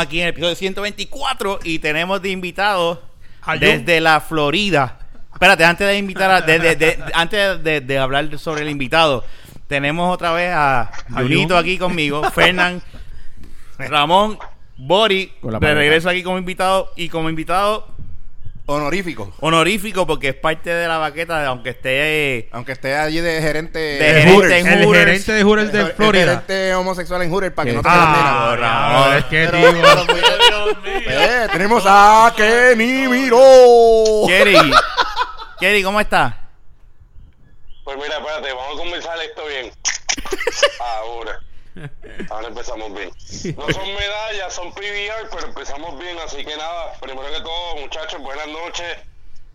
aquí en el episodio 124 y tenemos de invitados desde la Florida. Espérate, antes de invitar a, de- de- de- antes de, de hablar sobre el invitado, tenemos otra vez a Junito Jun. aquí conmigo, Fernán, Ramón, Bori, de regreso aquí como invitado y como invitado honorífico. honorífico porque es parte de la baqueta, aunque esté eh, Aunque esté allí de gerente De de gerente Hooters. en El gerente de Hooters de El Florida. gerente homosexual en Hooters para que no te Ah, es que Eh, tenemos a Kenny Miró. Kerry. Kerry, ¿cómo estás? Pues mira, espérate, vamos a comenzar esto bien. Ahora. Ahora empezamos bien. No son medallas, son PBR, pero empezamos bien, así que nada, primero que todo, muchachos, buenas noches.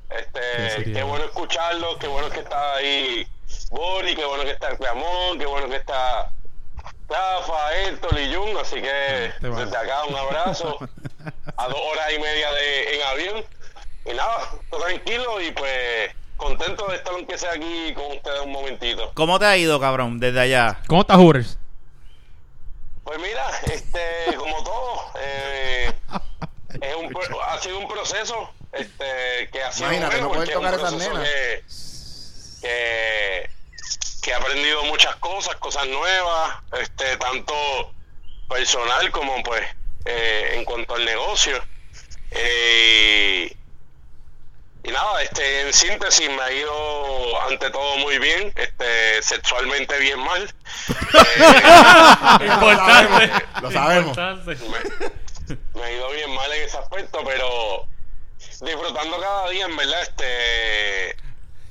Este, qué bueno escucharlos, qué bueno que está ahí Bori, qué bueno que está Ramón, qué bueno que está Rafa, Héctor y Jun, así que Te va. desde acá un abrazo a dos horas y media de, en avión. Y nada, todo tranquilo y pues contento de estar aunque sea aquí con ustedes un momentito. ¿Cómo te ha ido, cabrón, desde allá? ¿Cómo está Hooters? Pues mira, este, como todo, eh, es un, ha sido un proceso este, que ha sido Imagínate, no poder tocar esas proceso nenas. que, que, que he aprendido muchas cosas, cosas nuevas, este, tanto personal como pues eh, en cuanto al negocio. Eh, y nada, este, en síntesis me ha ido ante todo muy bien, este, sexualmente bien mal. Eh, Importante. Lo sabemos. me, me ha ido bien mal en ese aspecto, pero disfrutando cada día, en verdad, este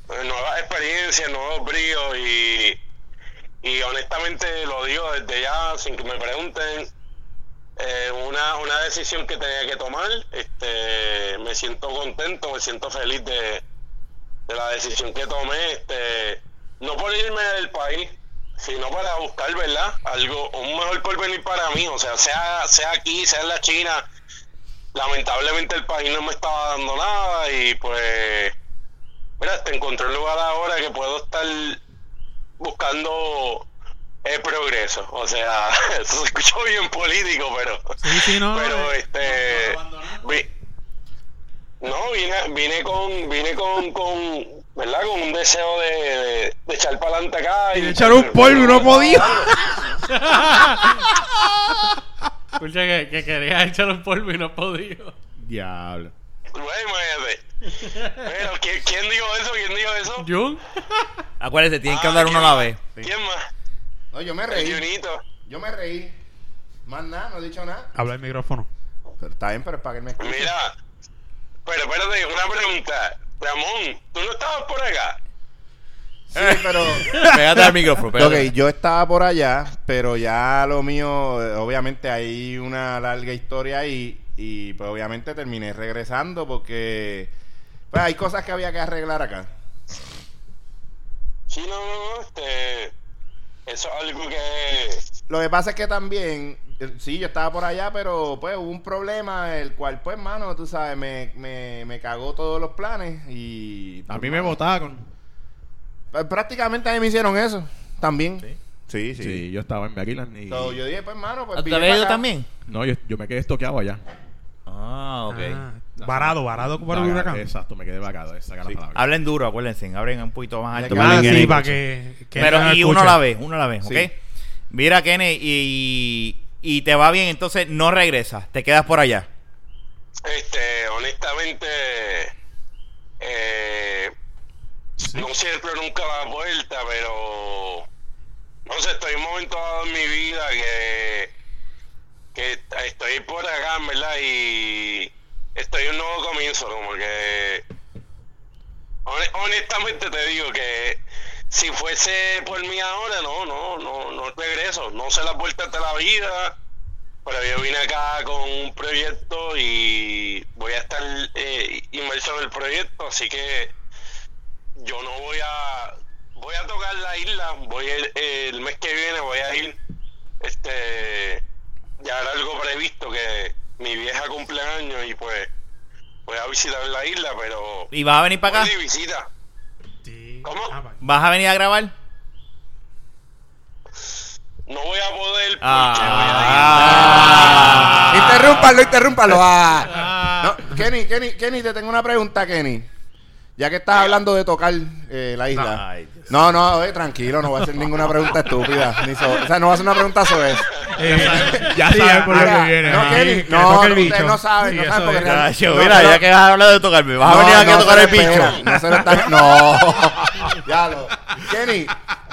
nuevas experiencias, nuevos bríos y, y honestamente lo digo desde ya, sin que me pregunten, eh, una, una decisión que tenía que tomar, este me siento contento, me siento feliz de, de la decisión que tomé, este no por irme del país, sino para buscar, ¿verdad? Algo, un mejor porvenir para mí, o sea, sea, sea aquí, sea en la China, lamentablemente el país no me estaba dando nada y pues, mira, te encontré un lugar ahora que puedo estar buscando el progreso, o sea, eso se escuchó bien político, pero, Sí, sí, no. pero eh, este, vi- no, vine, vine con, vine con, con, ¿verdad? Con un deseo de, de, de echar para adelante acá. Y de echar un polvo y no podía. Escucha que, que quería echar un polvo y no podía. Diablo. Pero, ¿quién, quién dijo eso? ¿Quién dijo eso? ¿Jun? Acuérdate, tienen que Ah, hablar uno a ¿quién la vez. ¿Quién más? No, yo me El reí. Junito. Yo me reí. Más nada, no he dicho nada. Habla el micrófono. Pero está bien, pero es para que él me escuche. Mira, pero espérate, una pregunta. Ramón, ¿tú no estabas por acá? Sí, pero... Pégate al micrófono. Ok, pégate. yo estaba por allá, pero ya lo mío, eh, obviamente hay una larga historia ahí y pues obviamente terminé regresando porque pues hay cosas que había que arreglar acá. Sí, no, no, no, este... Eso es algo que... Lo que pasa es que también, eh, sí, yo estaba por allá, pero pues hubo un problema, el cual pues, mano, tú sabes, me, me, me cagó todos los planes y... A mí me votaron. Pues, prácticamente a mí me hicieron eso, también. Sí, sí. Sí, yo estaba en Maryland y... So, yo dije, pues, mano, pues... ¿Te ido también? No, yo, yo me quedé estoqueado allá. Ah, ok. Ah, varado, varado por el huracán. Exacto, me quedé vacado. Esa era la Sí. palabra. Hablen duro, acuérdense. Hablen un poquito más alto. Ah, que sí, Kenny para escuche. que, que Pero, no y uno la vez, uno a la vez, ¿ok? Sí. Mira, Kenny, y, y te va bien, entonces no regresas, te quedas por allá. Este, honestamente, eh, no siempre nunca da vuelta, pero no sé, estoy en un momento dado en mi vida que, que estoy por acá, verdad, y estoy en un nuevo comienzo, como que hone- honestamente te digo que si fuese por mí ahora, no, no, no, no regreso, no sé las vueltas de la vida. Pero yo vine acá con un proyecto y voy a estar eh, inmerso en el proyecto, así que yo no voy a voy a tocar la isla, voy el, el mes que viene voy a ir este ya era algo previsto que mi vieja cumpleaños y pues voy a visitar la isla, pero ¿Y vas a venir para acá? voy de visita. Sí. ¿Cómo? Ah, va. ¿Vas a venir a grabar? No voy a poder porque Ah. voy a ir. interrúmpalo, interrúmpalo. Ah. No, Kenny, Kenny, Kenny, te tengo una pregunta, Kenny. Ya que estás hablando de tocar eh, la isla. Ay, Dios. No, no, eh, tranquilo, no voy a hacer ninguna pregunta estúpida. Ni so- o sea, no voy a hacer una pregunta sobre eso. Eh, ya sabes por lo que viene. No, que no, no, el ustedes bicho. no saben, Sí, no eso saben porque realmente- mira, no, ya que vas a hablar de tocarme, vas a venir aquí a tocar el bicho. No se lo están. No. ya lo. Kenny,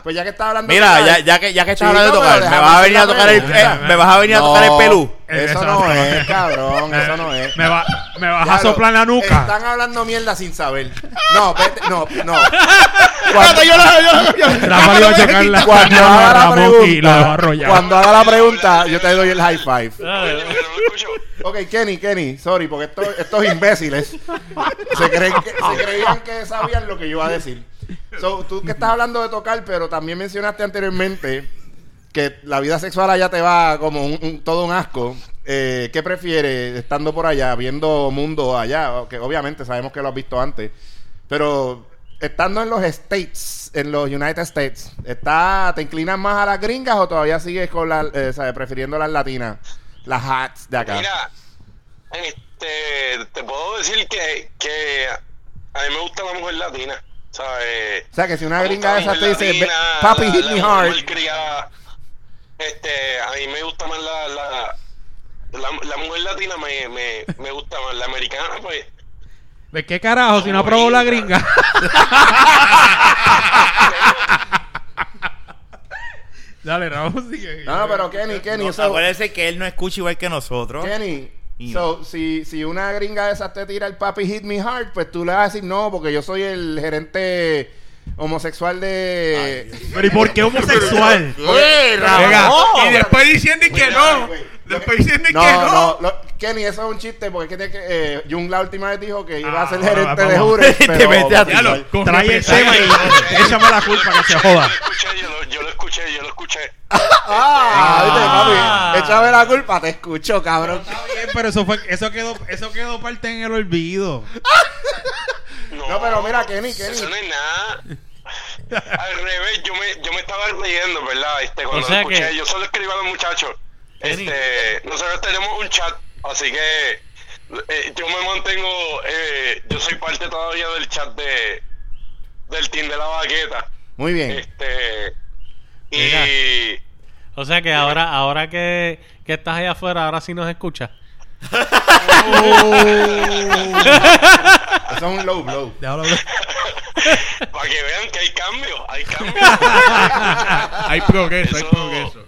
pues ya que estás hablando. Mira, de- ya, ya que ya que estás hablando de tocar, me vas a venir a tocar el pregunta. eh, me vas a venir a tocar el pelú. Eso no es, cabrón. Eso no es. Me, va, me vas a soplar la nuca. Están hablando mierda sin saber. No, vete, no, no. Yo Rafa iba a Cuando haga la pregunta, cuando haga la pregunta, yo te doy el high five. Ok, Kenny, Kenny, sorry, porque estos, estos imbéciles se, creen que, se creían que sabían lo que yo iba a decir. So, tú que estás hablando de tocar, pero también mencionaste anteriormente que la vida sexual allá te va como un, todo un asco. Eh, ¿Qué prefieres estando por allá, viendo mundo allá? Que obviamente sabemos que lo has visto antes, pero estando en los States, en los United States, ¿está, ¿te inclinas más a las gringas o todavía sigues con la, eh, prefiriendo las latinas? Las hats de acá. Mira, este, te puedo decir que, que a mí me gusta la mujer latina, ¿sabes? O sea, que si una gringa de gusta esas la te dice, latina, papi, la- hit la me hard. malcriada. Este, a mí me gusta más la, la, la, la mujer latina, me, me, me gusta más. La americana, pues, ¿De qué carajo? Si no aprobó la gringa. Dale, Ramón, sigue. No, no, pero Kenny, Kenny, No, so- Acuérdese que él no escucha igual que nosotros. Kenny, Y so, si, si una gringa de esas te tira el papi hit me hard, pues tú le vas a decir no, porque yo soy el gerente homosexual de... Pero ¿y por qué homosexual? ¡Eh, Venga, y después diciendo que no. Después diciendo que No, no. no, lo- Kenny, eso es un chiste porque es que, tiene que eh, Jung la última vez dijo que iba a ser Ah, gerente vamos. de Jures, Te pero... mete a Igual. trae el tema y échame la culpa que se joda. yo lo escuché, yo lo, yo lo escuché, yo lo escuché. Ah, viste, papi, échame la culpa, te escucho, cabrón. Está bien, pero eso fue, eso quedó, eso quedó parte en el olvido. No, No, pero mira, Kenny, Kenny. Eso no es nada. Al revés, yo me, yo me estaba riendo, ¿verdad? Este, cuando O sea lo escuché, que- yo solo escribo a los muchachos. Kenny. Este, nosotros tenemos un chat, así que eh, yo me mantengo, eh, yo soy parte todavía del chat de del team de la baqueta. Muy bien. Este, y Mira. O sea que ahora, ahora que, que estás allá afuera, ahora sí nos escuchas. Eso es un low blow. Déjalo hablar. para que vean que hay cambio, hay cambio. Hay progreso, hay Eso- progreso.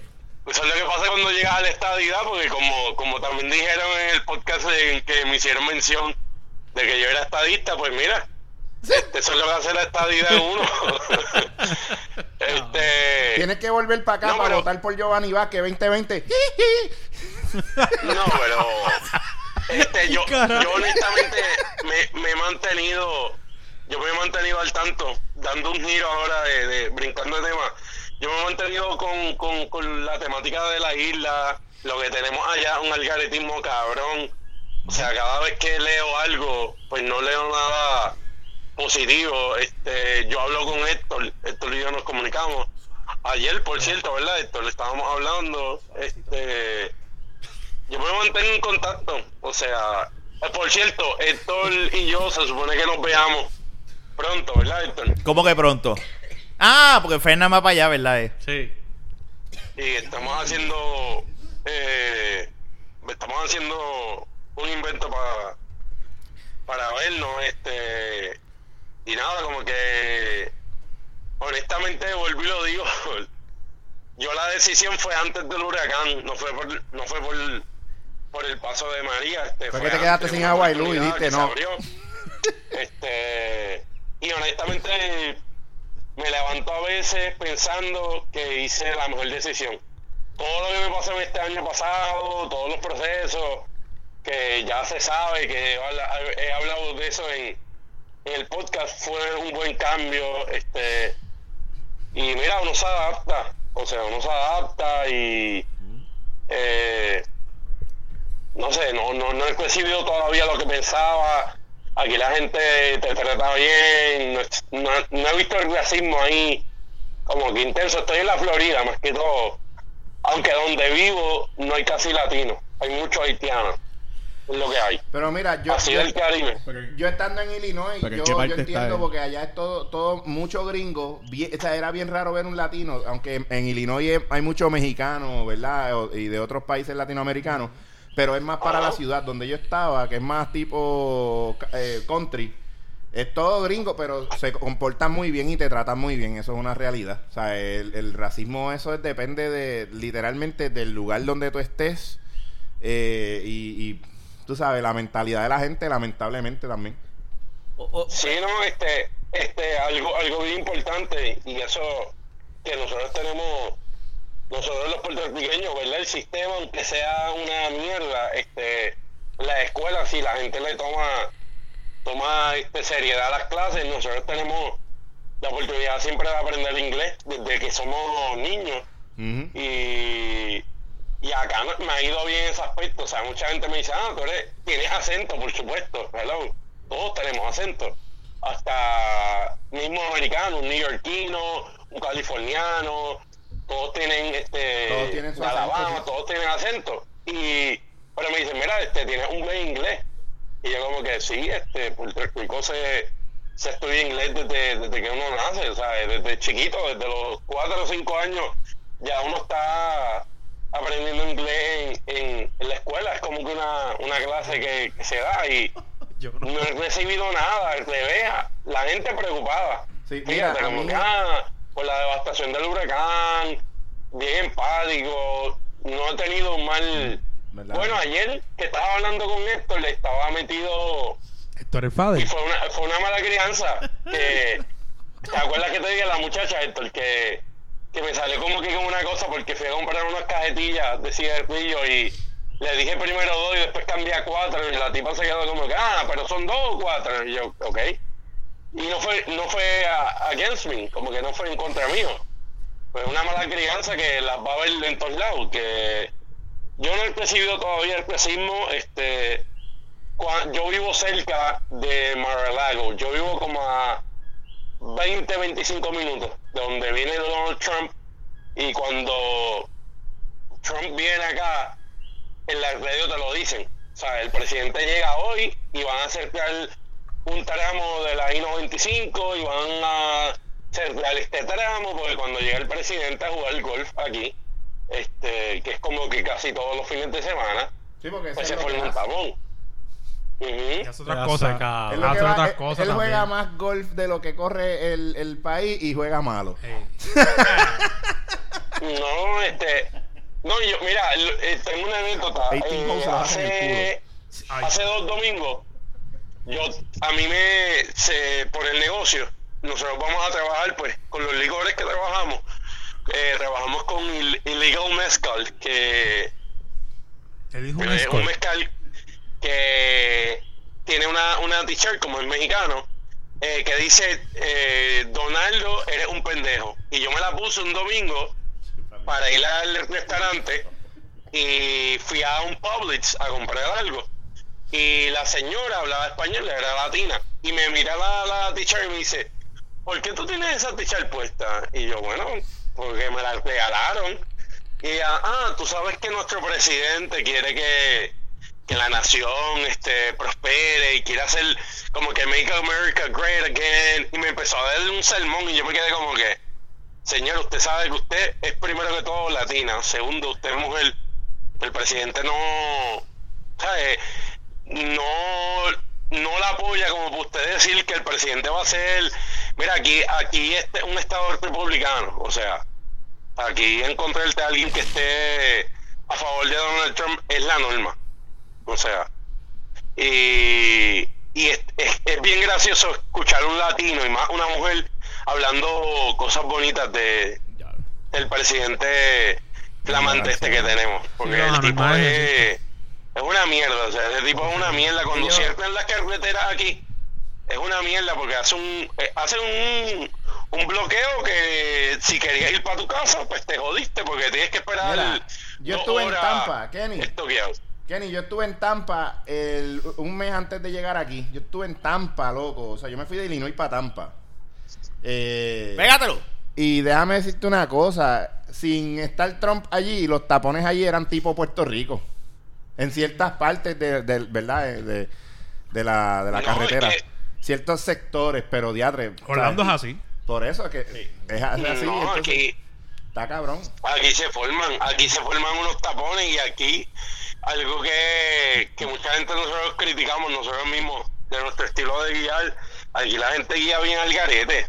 Eso es lo que pasa cuando llegas a la estadidad, porque como, como también dijeron en el podcast en que me hicieron mención de que yo era estadista, pues mira, eso es lo que hace la estadidad en uno. este, Tienes que volver para acá No, para pero- votar por Giovanni Vázquez 2020. no, pero este, yo, yo honestamente me, me he mantenido, yo me he mantenido al tanto, dando un giro ahora de, de brincando de tema. Yo me he mantenido con, con, con la temática de la isla, lo que tenemos allá, un algaretismo cabrón. O sea, cada vez que leo algo, pues no leo nada positivo. Este, yo hablo con Héctor, Héctor y yo nos comunicamos. Ayer, por cierto, ¿verdad, Héctor? Le estábamos hablando. Este, yo me mantengo en contacto. O sea, eh, por cierto, Héctor y yo se supone que nos veamos pronto, ¿verdad, Héctor? ¿Cómo que pronto? Ah, porque Fernan va para allá, ¿verdad? eh? Sí. Y estamos haciendo, eh, estamos haciendo un invento para para vernos, este, y nada, como que, honestamente, y lo digo, yo la decisión fue antes del huracán, no fue por, no fue por, por el paso de María, este, Fue que te quedaste sin agua y luz y no. Este, y honestamente, me levanto a veces pensando que hice la mejor decisión. Todo lo que me pasó en este año pasado, todos los procesos, que ya se sabe, que he habla- he hablado de eso en el podcast, fue un buen cambio. este Y mira, uno se adapta, o sea, uno se adapta y... eh, no sé, no, no, no he recibido todavía lo que pensaba. Aquí la gente te trata bien, no, no, no he visto el racismo ahí como que intenso. Estoy en la Florida más que todo, aunque donde vivo no hay casi latinos, hay muchos haitianos. Es lo que hay. Pero mira, yo, Así yo, del Caribe. yo estando en Illinois, Pero ¿en yo, entiendo porque allá es todo, todo mucho gringo. Bien- o sea, era bien raro ver un latino, aunque en Illinois hay muchos mexicanos, ¿verdad? O- Y de otros países latinoamericanos. Pero es más para Ajá. la ciudad donde yo estaba, que es más tipo eh, country. Es todo gringo, pero se comportan muy bien y te tratan muy bien. Eso es una realidad. O sea, el, el racismo, eso es- depende de literalmente del lugar donde tú estés. eh, y, y, tú sabes, la mentalidad de la gente, lamentablemente también. Sí, no, este, este, algo, algo bien importante y eso que nosotros tenemos, nosotros los puertorriqueños, ¿verdad? El sistema, aunque sea una mierda, este, la escuela, si la gente le toma, toma este, seriedad a las clases, nosotros tenemos la oportunidad siempre de aprender inglés desde que somos niños Ujú. y, y acá no- me ha ido bien ese aspecto. O sea, mucha gente me dice, ah, tú eres, tienes acento, por supuesto. Hello. Todos tenemos acento. Hasta mismo americano, un neoyorquino, un californiano, todos tienen este Todos tienen su Alabama, acento, sí. todos tienen acento. Y pero me dicen, mira, este tienes un buen inglés. Y yo como que sí, este, Puerto Rico se, se estudia inglés desde, desde que uno nace, o sea, desde chiquito, desde los cuatro o cinco años, ya uno está aprendiendo inglés en, en, en la escuela, es como que una, una clase que, que se da y Yo no- no he recibido nada, al revés, la gente preocupada. Sí, mira, Fíjate, a como mí- que, ah, por la devastación del huracán, bien empático, no he tenido un mal... ¿Verdad? Bueno, ayer que estaba hablando con Héctor, le estaba metido Héctor el y Fader. fue una, fue una mala crianza. Que, ¿Te acuerdas que te dije a la muchacha, Héctor, que, que me salió como que con una cosa porque fui a comprar unas cajetillas de cigarrillo y le dije primero dos y después cambié a cuatro y la tipa se quedó como que, ah, pero son dos o cuatro. Y yo, ok. Y no fue, no fue a- against me, como que no fue en contra mío. Fue una mala crianza que las va a ver en todos lados, que yo no he recibido todavía el racismo, este, cua- yo vivo cerca de Mar-a-Lago, yo vivo como a 20, 25 minutos de donde viene Donald Trump y cuando Trump viene acá, en la radio te lo dicen. O sea, el presidente llega hoy y van a cerrar un tramo de la I-95 y van a cerrar este tramo porque cuando llega el presidente a jugar golf aquí, este que es como que casi todos los fines de semana, Sí, porque eso pues es se forma un tapón. Y otras Pedazo cosas. de cabrón. Él, lo Hace que va- otras él- cosas él juega también. más golf de lo que corre el, el país y juega malo. No, este. No, yo, mira, eh, tengo una anécdota. 18 Eh, el hace, hace dos domingos, yo, a mí me. Se, por el negocio, nosotros vamos a trabajar, pues, con los licores que trabajamos. Eh, trabajamos con il- Illegal Mezcal, que es un escort. mezcal que tiene una, una t-shirt como el mexicano eh, que dice eh, Donaldo eres un pendejo y yo me la puse un domingo para ir al restaurante y fui a un Publix a comprar algo. Y la señora hablaba español era latina. Y me mira la, la t-shirt y me dice ¿por qué tú tienes esa t-shirt puesta? y yo bueno porque me la regalaron y ella, ah, tú sabes que nuestro presidente quiere que, que la nación este, prospere y quiere hacer como que make America great again. Y me empezó a dar un sermón y yo me quedé como que, señor, usted sabe que usted es primero que todo latina, segundo, usted mujer. El presidente no, ¿sabe? No, no la apoya como para usted decir que el presidente va a ser, mira, aquí, aquí este es un estado republicano, o sea, aquí encontrarte a alguien que esté a favor de Donald Trump es la norma. O sea, y, y es, es- es bien gracioso escuchar a un latino y más una mujer hablando cosas bonitas de del presidente flamante este que tenemos. Porque no, el tipo es, es una mierda, o sea, ese tipo es una mierda. Cuando cierran las carreteras aquí, es una mierda porque hace un eh, hace un, un bloqueo que si querías ir para tu casa, pues te jodiste porque tienes que esperar. Mira, yo estuve en Tampa, Kenny. estoqueado. Kenny, yo estuve en Tampa el, un mes antes de llegar aquí. Yo estuve en Tampa, loco. O sea, yo me fui de Illinois para Tampa. Eh, Pégatelo. y déjame decirte una cosa. Sin estar Trump allí, los tapones allí eran tipo Puerto Rico. En ciertas partes de, de- ¿verdad? De, de- de la, de la No, carretera. es que- Ciertos sectores, pero diatre. Orlando es ¿sabes? así. Por eso es que es así. no, entonces, aquí, Está cabrón. aquí se forman, aquí se forman unos tapones y aquí algo que, que mucha gente nosotros criticamos nosotros mismos de nuestro estilo de guiar, aquí la gente guía bien al garete.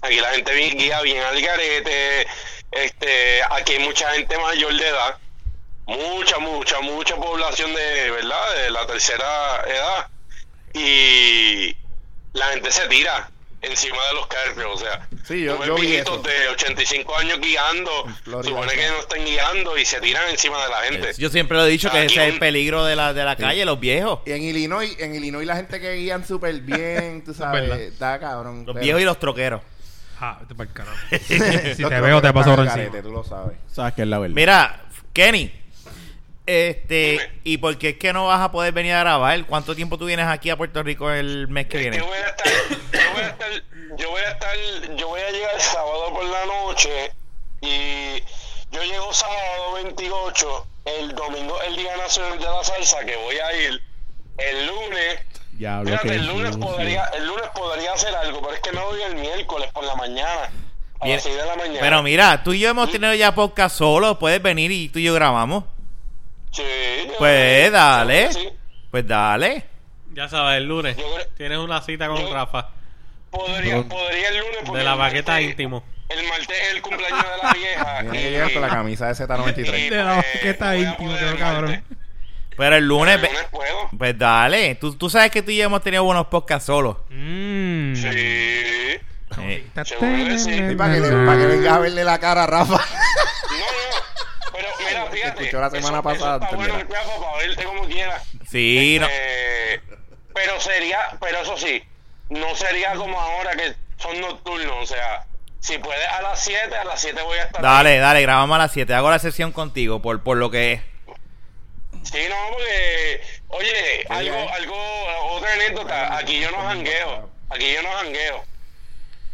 Aquí la gente guía bien al garete. Este, aquí hay mucha gente mayor de edad. Mucha, mucha, mucha población de, ¿verdad? De la tercera edad. Y la gente se tira encima de los carros, o sea, Sí, yo- tú ves yo vi eso. de 85 años guiando, Florida, supone que no están guiando y se tiran encima de la gente. Yo siempre lo he dicho que Aquí ese es el peligro de la, de la calle, los viejos. Y en Illinois, en Illinois la gente que guían súper bien, tú sabes, está cabrón. Los pero- viejos y los troqueros. Ah, carajo. si te veo, te paso por encima. carete, Tú lo sabes. Sabes que es la verdad. Mira, Kenny, este, Dime. ¿y por qué es que no vas a poder venir a grabar? ¿Cuánto tiempo tú vienes aquí a Puerto Rico el mes que viene? Yo voy a estar, yo voy a estar, yo voy a estar, yo voy a llegar el sábado por la noche y yo llego sábado 28, el domingo el Día Nacional de la Salsa que voy a ir, el lunes, Ya fíjate, el lunes es- podría, el lunes podría hacer algo, pero es que no voy el miércoles por la mañana, a Bien. las 6 de la mañana. Pero mira, tú y yo hemos tenido ya podcast solo, puedes venir y tú y yo grabamos. Sí, Pues dale, sí. pues dale. Ya sabes, el lunes creo- tienes una cita con yo- Rafa Podría, podría el lunes de la baqueta íntimo. El martes es el cumpleaños de la vieja. Tiene que llegar con la camisa de Z93. y, De la pues, baqueta íntimo, cabrón. Pero el lunes, El ve- lunes puedo. pues dale. Tú, tú sabes que tú y yo hemos tenido buenos podcasts solos. Mm. Sí. Eh, sí. Y para que, le- para que vengas a verle la cara a Rafa. No, no. Escuchó la semana eso- pasada, Eso está bueno, entenderá. Rafa, para verte como quieras. sí, no. Eh, pero sería, pero eso sí, no sería como ahora que son nocturnos. O sea, si puedes a las 7, a las 7 voy a estar. Dale, dale, grabamos a las 7. Hago la sesión contigo por, por lo que es. Sí, no, porque, oye, algo, eh. algo, otra anécdota, aquí yo no jangueo, aquí yo no jangueo.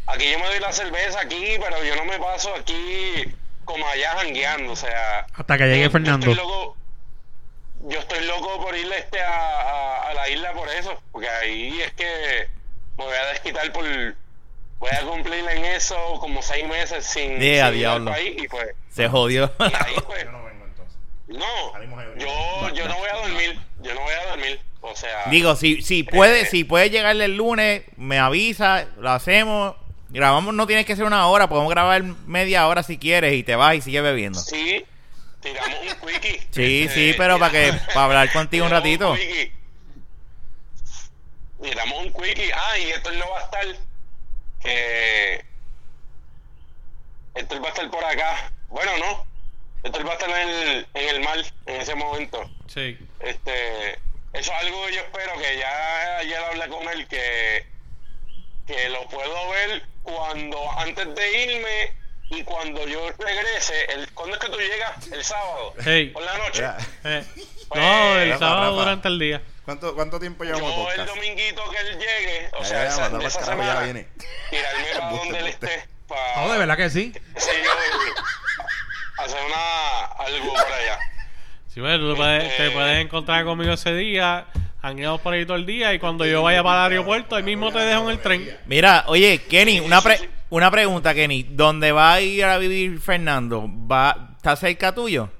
Aquí yo me doy la cerveza aquí, pero yo no me paso aquí como allá jangueando, o sea... Hasta que llegue yo- Fernando. Yo estoy loco, yo estoy loco por irle este a, a, a la isla por eso, porque ahí es que me voy a desquitar por... Voy a cumplir en eso como seis meses sin, Yeah, sin ir diablo. país y pues... Se jodió. Y ahí pues... no vengo entonces. No, yo, yo no voy a dormir, yo no voy a dormir, o sea... Digo, si, si puede, si puede llegarle el lunes, me avisa, lo hacemos. Grabamos, no tienes que ser una hora, podemos grabar media hora si quieres y te vas y sigues bebiendo. Sí, tiramos un quickie. Sí, Este, sí, pero para que para hablar contigo un ratito. Tiramos un quickie. Ah, y Héctor no va a estar. Que. Héctor va a estar por acá. Bueno, no. Héctor va a estar en el, en el mar en ese momento. Sí. Este, eso es algo que yo espero que ya ayer hablé con él que, que lo puedo ver cuando antes de irme y cuando yo regrese. El, ¿Cuándo es que tú llegas? El sábado. Hey. Por la noche. Eh, Pues, no, el Rafa, sábado Rafa. durante el día. ¿Cuánto, ¿Cuánto tiempo llevamos Yo el podcast? dominguito que él llegue, o Ya, sea, ya, esa, de esa para ya viene. tirarme para donde él esté. Para, No, de verdad que sí. Sí, yo- hacer una, algo por allá. Sí, bueno, tú puedes- Este- te puedes encontrar conmigo ese día, hangueamos por ahí todo el día y cuando yo vaya para el aeropuerto, ahí mismo te dejo en el tren. Mira, oye, Kenny, una pre- una pregunta, Kenny. ¿Dónde va a ir a vivir Fernando? ¿Va, ¿Está cerca tuyo?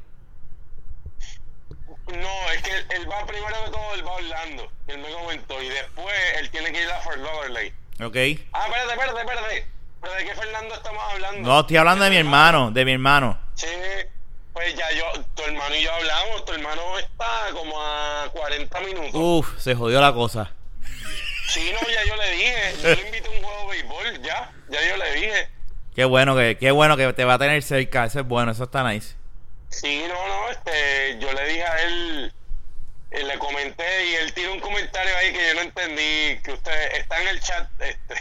No, es que él, él va primero de todo, él va a Orlando, él me comentó, y después él tiene que ir a Fort Lauderdale. ¿Ok? Ah, espérate, espérate, espérate. ¿Pero de qué Fernando estamos hablando? No, estoy hablando de mi hermano, de mi hermano. Sí, pues ya yo, tu hermano y yo hablamos, tu hermano está como a 40 minutos. Uf, se jodió la cosa. Sí, no, ya yo le dije, yo le invité a un juego de béisbol, ya, ya yo le dije. Qué bueno que, qué bueno que te va a tener cerca. Eso es bueno, eso está nice. Sí, no, no, este, yo le dije a él, eh, le comenté y él tiene un comentario ahí que yo no entendí, que usted está en el chat, este,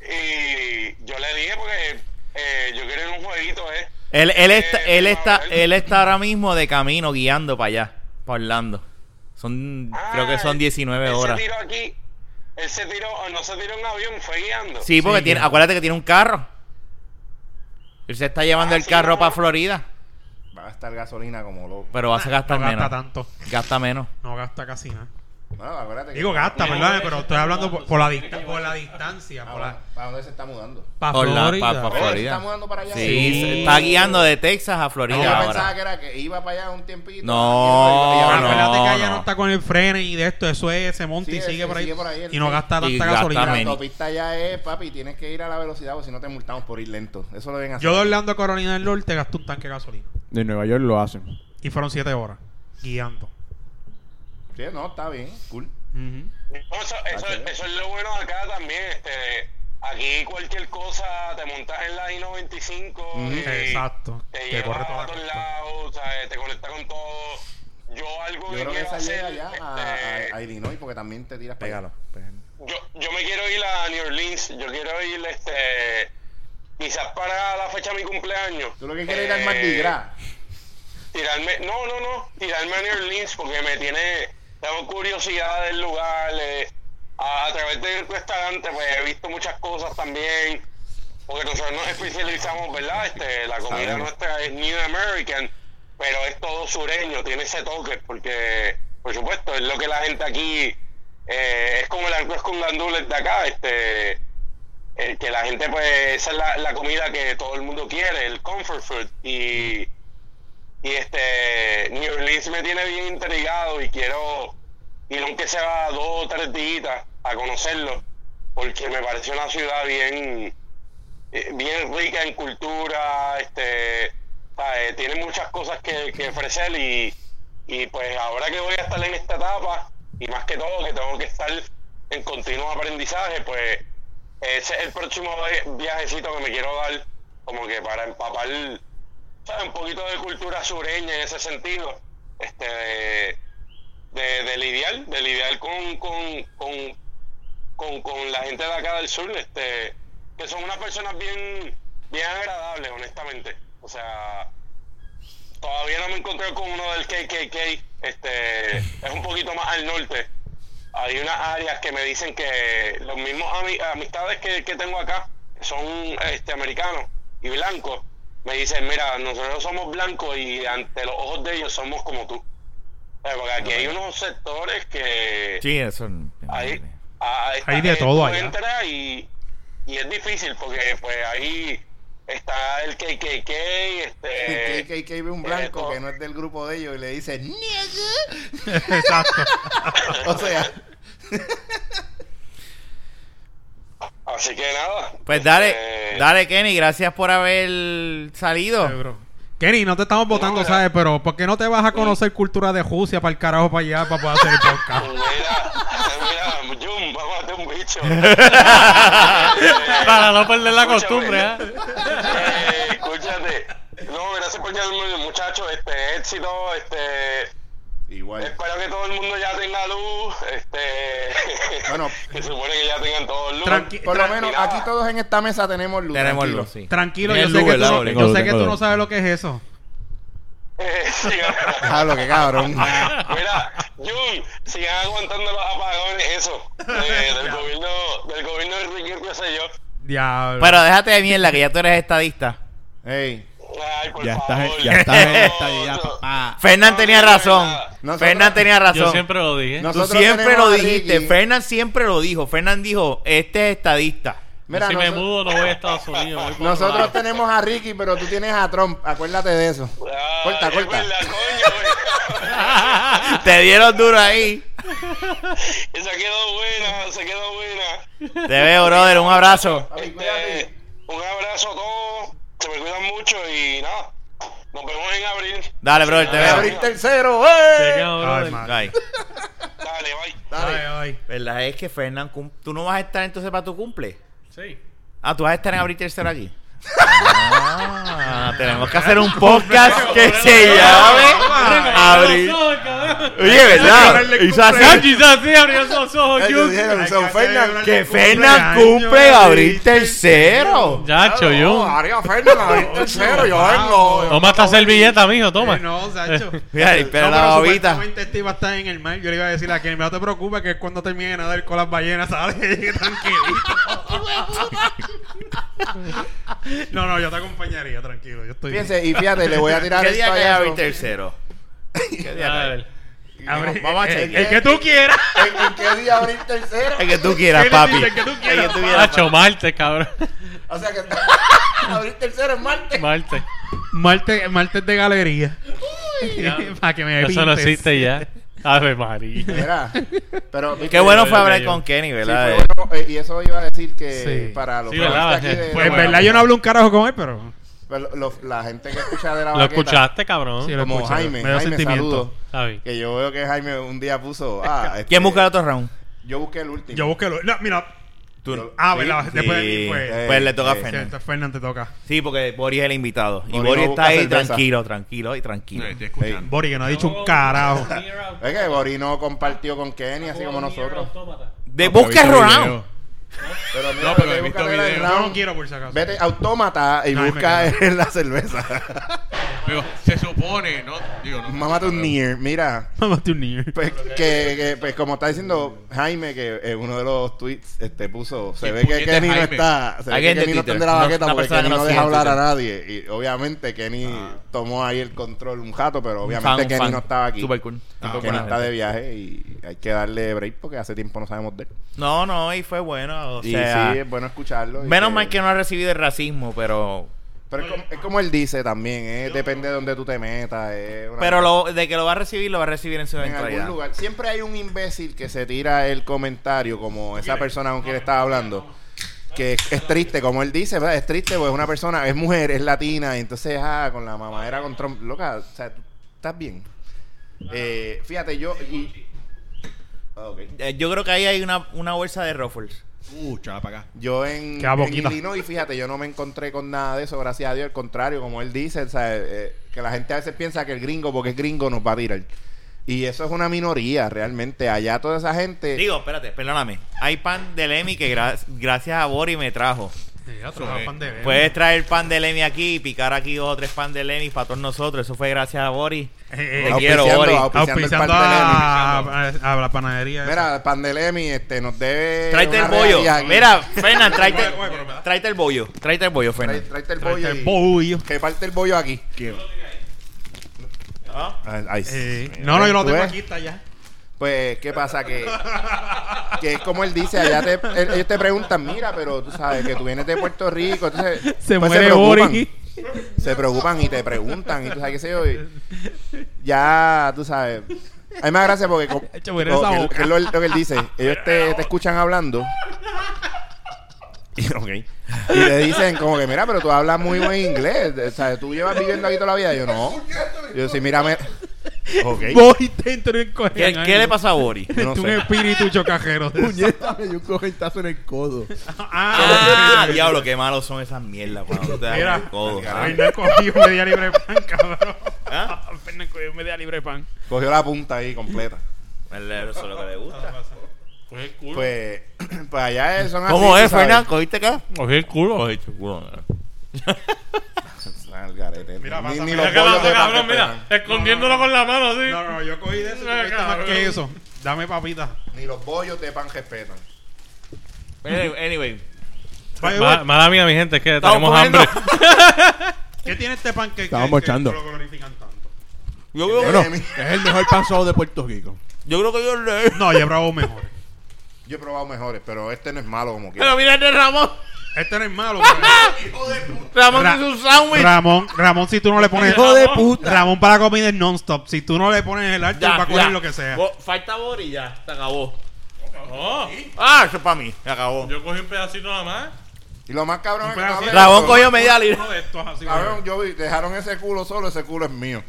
y yo le dije porque eh, yo quiero ir a un jueguito, eh. Él, él está, Eh, él está, él está ahora mismo de camino guiando para allá, para Orlando. Son, creo que son Ah, 19 él horas. se tiró aquí, él se tiró, no se tiró en avión, fue guiando. Sí, porque Sí, tiene, guiando. acuérdate que tiene un carro. Él se está llevando Ah, el sí, carro no. para Florida. Va gastar gasolina como loco. Pero vas a gastar no gasta menos. tanto. Gasta menos. No gasta casi nada. Bueno, acuérdate que- Digo gasta, ¿verdad? Pero estoy hablando por, por la, dista- por la distancia. Ah, Por la, ¿Para dónde se está mudando? para Por la- Florida. pa- pa- ¿Se Florida. está mudando para allá? Sí, Sí. se está guiando de Texas a No, Florida yo pensaba ahora. que era que iba para allá un tiempito. No, y- y- y- no, acuérdate que allá no. no. está con el freno y de esto, eso es, se monta y Sí, sigue sí, por ahí. sigue por ahí, y no sí. gasta Y tanta gasta gasolina. menos. La autopista ya es, papi, tienes que ir a la velocidad o si no te multamos por ir lento. Eso lo ven así. Yo de Orlando a Carolina del Norte gasté un tanque de gasolina. De Nueva York lo hacen. Y fueron 7 horas guiando. Sí, no, está bien, cool. No, eso, eso, eso es lo bueno acá también. Este, aquí cualquier cosa te montas en la I-95 y Exacto. te corre a todos lados, te conecta con todo. Yo algo Yo que creo que quiero esa hacer, llega ya a, este, a- a Illinois porque también te tiras para Pégalo. allá. pégalo. yo, yo me quiero ir a New Orleans. Yo quiero ir, este, quizás para la fecha de mi cumpleaños. Tú lo que quieres ir al Eh, Mardi Gras. tirarme, no, no, no, tirarme a New Orleans porque me tiene, tengo curiosidad del lugar, eh, a, a través del restaurante pues he visto muchas cosas también, porque nosotros nos especializamos, ¿verdad? Este, la comida nuestra es New American, pero es todo sureño, tiene ese toque, porque, por supuesto, es lo que la gente aquí, eh, es como el arroz con gandules de acá, este, el que la gente pues, esa es la, la comida que todo el mundo quiere, el comfort food, y y este New Orleans me tiene bien intrigado y quiero ir aunque sea dos o tres días a conocerlo porque me parece una ciudad bien eh, bien rica en cultura este tiene muchas cosas que, que ofrecer y, y pues ahora que voy a estar en esta etapa y más que todo que tengo que estar en continuo aprendizaje pues ese es el próximo vi- viajecito que me quiero dar como que para empapar un poquito de cultura sureña en ese sentido, este, de, de, lidiar, de lidiar con, con, con, con, con la gente de acá del sur, este, que son unas personas bien, bien agradables, honestamente. O sea, todavía no me encontré con uno del KKK, este, es un poquito más al norte. Hay unas áreas que me dicen que los mismos ami- amistades que, que tengo acá, son este, americanos y blancos, me dicen, mira, nosotros somos blancos y ante los ojos de ellos somos como tú. Eh, Porque aquí hay unos sectores que Sí, eso. hay, Hay de todo allá. entras y, y es difícil porque pues ahí está el KKK, este... El KKK ve un eh, blanco que no es del grupo de ellos y le dice. Exacto. O sea, Así que nada. Pues dale, este, dale, Kenny, gracias por haber salido. Kenny, no te estamos votando, No, ¿sabes? Pero ¿por qué no te vas a conocer cultura de Rusia para el carajo para allá para poder hacer el podcast? Mira, mira, Jun, vamos a hacer un bicho. Para no perder la Escúchame. costumbre, ¿eh? Eh, escúchate. No, gracias por llamarme, muchachos. Este, éxito, este... igual. Espero que todo el mundo ya tenga luz, este... Bueno. que se supone que ya tengan todos luz. Tranqui- Por lo menos aquí todos en esta mesa tenemos luz. Tenemos tranquilo. luz, sí. Tranquilo, yo Tienes sé luz, que tú, yo sé luz, que tú no luz. sabes lo que es eso. Eh, sí, Ah, lo que cabrón. Mira, Jun, sigan aguantando los apagones, eso, de- del gobierno, del gobierno de Enrique, qué sé yo. Diablo. Pero déjate de mierda, que ya tú eres estadista. Ey, Ay, por Ya estás, ya estás en No, esta ya, no. papá. Fernán tenía razón. Nosotros- Fernán tenía razón. Yo siempre lo dije. Tú Nosotros siempre lo dijiste. Fernán siempre lo dijo. Fernán dijo, este es estadista. mira, si me mudo no voy a Estados Unidos. nosotros lado. tenemos a Ricky, pero tú tienes a Trump. Acuérdate de eso. Ah, Corta, corta. verdad, coño, Te dieron duro ahí. Esa quedó buena, se quedó buena. Te veo, brother. Un abrazo. Este, un abrazo a todos, se me cuidan mucho y nada, nos vemos en abril. Dale, brother, te Dale, veo. Abril tercero, ¡eh! Ay. Bye. Dale, bye. Dale. Ay, ay. ¿Verdad es que Fernán, tú no vas a estar entonces para tu cumple? Sí. Ah, tú vas a estar en abril tercero allí. Ah, tenemos que hacer un podcast que se llame Abril. Oye, ¿verdad? Hizo así. Ya, quizás sí abrió esos ojos, Ellos Jun. dijeron, son Fernan. Que Fernan cumple abril tercero. Yacho. Ariel Fernan, abril tercero, yo vengo. Toma esta servilleta, mijo, toma. No, Sacho. Mira, No, la pero babita. este iba a estar en el mar. Yo le iba a decir a quien no te preocupes que es cuando termine de nadar con las ballenas, ¿sabes? Tranquilito. No, no, yo te acompañaría, tranquilo. Yo estoy Fíjense, y fíjate, le voy a tirar ¿Qué el día cae tercero? ¿Qué día A ver. Abre- Vamos a el- chequear. El que tú quieras. ¿En, en qué día abril tercero? El que tú quieras, ¿Qué le papi. El que tú quieras. El que tú quieras, Hacho, martes, cabrón. O sea que abril tercero es martes. Martes. Martes, martes de galería. Para que me Eso no pintes. existe ya. Ave María. Mira, pero Qué bueno fue Yo- hablar yo- con Kenny, Sí, ¿verdad? fue bueno, eh, y eso iba a decir que Sí. para los Sí, fans ¿verdad? aquí de- Pues en verdad yo no hablo un carajo con él, pero... pues, lo- la gente que escucha de la ¿Lo baqueta, escuchaste, cabrón? Sí, lo como escuché. Jaime, Me dio Jaime, sentimiento. saludos. Que yo veo que Jaime un día puso. Ah, este, ¿Quién busca el otro round? Yo busqué el último. Yo busqué... Lo... No, mira. Ah, sí, ¿verdad? Después de mí fue... Pues le toca a Sí, Fernan. Cierto, Fernan te toca. Sí, porque Boris es el invitado. Y Boris Boris no está ahí cerveza. tranquilo, tranquilo y tranquilo. Estoy escuchando. Bori, que no ha dicho un carajo. Es que Borino compartió con Kenny, así como nosotros. De No, busca el visto round. video. Pero mira, No, pero he visto búscate el video. Round. no quiero por si acaso. Vete autómata y No, ahí me busca la cerveza. Pero se supone, ¿no? Digo, no. Mámate un near. Mira, Mámate un niño. pues, que, que, pues como está diciendo Jaime, que en uno de los tweets este, puso, se ¿Quién ve que Kenny no está, se ve que Kenny no de la baqueta una porque Kenny que no deja hablar a nadie. Y obviamente Kenny tomó ahí el control un jato, pero obviamente fan, Kenny fan. no estaba aquí. Super cool. Ah, Kenny buena está de viaje y hay que darle break porque hace tiempo no sabemos de él. No, no, y fue bueno. O y sea, sí, es bueno escucharlo. menos mal que no ha recibido el racismo, pero. Pero es como, es como él dice también, eh, depende de donde tú te metas. es una- Pero lo, de que lo va a recibir, lo va a recibir en su en algún lugar. Siempre hay un imbécil que se tira el comentario como esa persona con quien estaba hablando. Que es, es triste, como él dice, ¿verdad? Es triste porque es una persona, es mujer, es latina, y entonces, ah, con la mamadera con Trump. Loca, o sea, tú estás bien. Eh, fíjate, yo. Y, Ah. Eh, Yo creo que ahí hay una, una bolsa de Ruffles. Uh, chala para acá. Yo en, en. Illinois, fíjate, yo no me encontré con nada de eso, gracias a Dios. Al contrario, como él dice, o sea, eh, que la gente a veces piensa que el gringo, porque es gringo, nos va a tirar. Y eso es una minoría, realmente. Allá toda esa gente... Digo, espérate, perdóname. Hay pan de Lemmy que gra- gracias a Boris me trajo. Pan de Puedes traer pan de Lemmy aquí y picar aquí dos o tres pan de Lemmy para todos nosotros. Eso fue gracias a Boris. Eh, Te eh, quiero, Boris. auspiciando el pan de a, a, a la panadería. Mira, Pandelemi este, nos debe... Tráete el bollo. Mira, Fernan, tráete, tráete el bollo. Tráete el bollo, Trae- Fernan. Tráete el Tráete bollo el y... bollo. Que parte el bollo aquí. Ah. Ay, ay, Eh, sí. no, no, yo lo ¿Tú tengo ves? aquí, está ya. Pues, ¿qué pasa? Que, que es como él dice, allá te, él- ellos te preguntan, mira, pero tú sabes que tú vienes de Puerto Rico, entonces Se pues, muere preocupan, Boris. Se preocupan y te preguntan, y tú sabes qué sé yo, y ya, tú sabes. Hay más gracia porque co- Echa, muere lo, que, boca. que es lo, lo que él dice, ellos te, te escuchan hablando. Y, le dicen como que, mira, pero tú hablas muy buen inglés. O sea, tú llevas viviendo aquí toda la vida. Y yo, no. Y yo, sí, mírame. Ok. Boris dentro del ¿Qué, qué le pasó a Boris? No un espíritu chocajero. Puñeta, me dio un correntazo en el codo. Ah, diablo, qué malos son esas mierdas cuando tú te das Mira, el codo. ah. Fernan cogió media libre de pan, cabrón. ¿Ah? Fernan cogió media libre de pan. Cogió la punta ahí completa. Eso es lo que le gusta. Cogí el culo. Pues, pues allá es- son así. ¿Cómo es. Fernan? ¿Cogiste acá? Cogí el culo. Cogiste el culo. Mira, ni, pásame. ni Mira los que bollos lo de cabrón, pan mira. Escondiéndolo con la mano, así. No, no, yo cogí de eso. Cogí más que eso. Dame papita. Ni los bollos de pan respetan. Anyway, Ma-. Mala mía, mi gente, es que Estamos tenemos comiendo. hambre. ¿Qué tiene este pan que, Estábamos que- que echando. lo glorifican tanto? Yo creo, Bueno, es el mejor pan solo de Puerto Rico. yo creo que yo le... No, yo he probado mejor. Yo he probado mejores, pero este no es malo como Pero quiera. mira el de Ramón. Este no es malo. Ramón Ra- hizo un sándwich. Ramón, Ramón, si tú no le pones. Hijo de puta. Ramón para la comida es non-stop. Si tú no le pones el arte, Ya, va a coger ya. lo que sea. Bo- Falta Boris y ya, se acabó. Oh, Ah, eso es para mí, se acabó. yo cogí un pedacito nada más. Y lo más cabrón es que Ramón cogió media libra. Uno de estos así. Cabrón, yo vi, dejaron ese culo solo, ese culo es mío.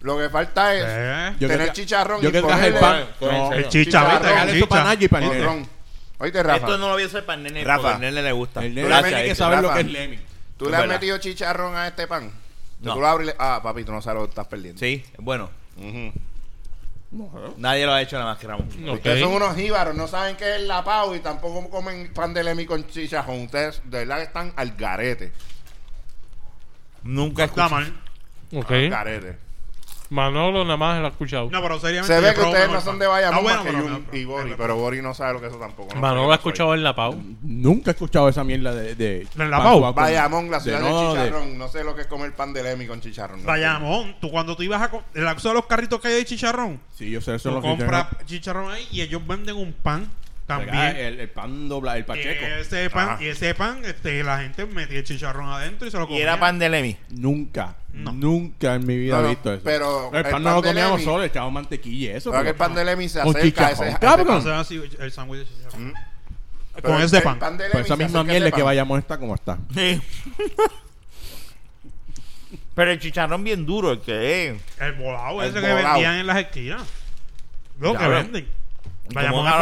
Lo que falta es Eh, Yo tener que- chicharrón Yo y que traje el ponerle pan. No, El El chicha, Chicharrón. y para el con nene. ron. Oíste, Rafa, Esto no lo voy a hacer para el nene, Rafa. porque al nene le gusta. El nene Gracias, tiene que saber lo que es Lemmy. ¿tú le has verdad. metido chicharrón a este pan? No. Tú lo abres y le- Ah, papi, tú no sabes lo que estás perdiendo. Sí, bueno. Ujú. Nadie lo ha hecho nada más que Ramón. Ustedes son unos jíbaros, no saben qué es la pau y tampoco comen pan de lemi con chicharrón. Ustedes de verdad que están al garete. Nunca Está escuché. mal. Ok. Al garete. Manolo nada más lo ha escuchado. No, pero seriamente. Se ve que ustedes no son de Bayamón Ah, bueno, más que pero Jun no, y Bori, pero Bori no sabe lo que es eso tampoco. ¿no? Manolo lo ha escuchado en la Pau. Nunca he escuchado esa mierda de. de ¿En la Pau? Bayamón, la ciudad de- del no, de- chicharrón. No sé lo que es comer pan de Lemi con chicharrón. no Bayamón, tú cuando tú ibas a. co- El acceso de los carritos que hay de chicharrón, Sí, yo sé eso. tú es lo que compras chicharrón ahí y ellos venden un pan también. El, el pan dobla, el pacheco. Y ese pan, Ah. y ese pan este, la gente metía el chicharrón adentro y se lo Y comía. era pan de Lemi. Nunca, No. nunca en mi vida no, he visto eso. pero el el pan pan no lo de comíamos Lemi- solo, le echábamos mantequilla y eso. Pero que el pan de Lemi se Con acerca a ese, a ese pan. Así, el sándwich de chicharrón. Mm. Con Pero ese pan. de Pues esa misma a mierda ese que pan. vayamos está como está. Sí. Pero el chicharrón bien duro, el que es. El volado ese que vendían en las esquinas. Lo que venden. Vayamos es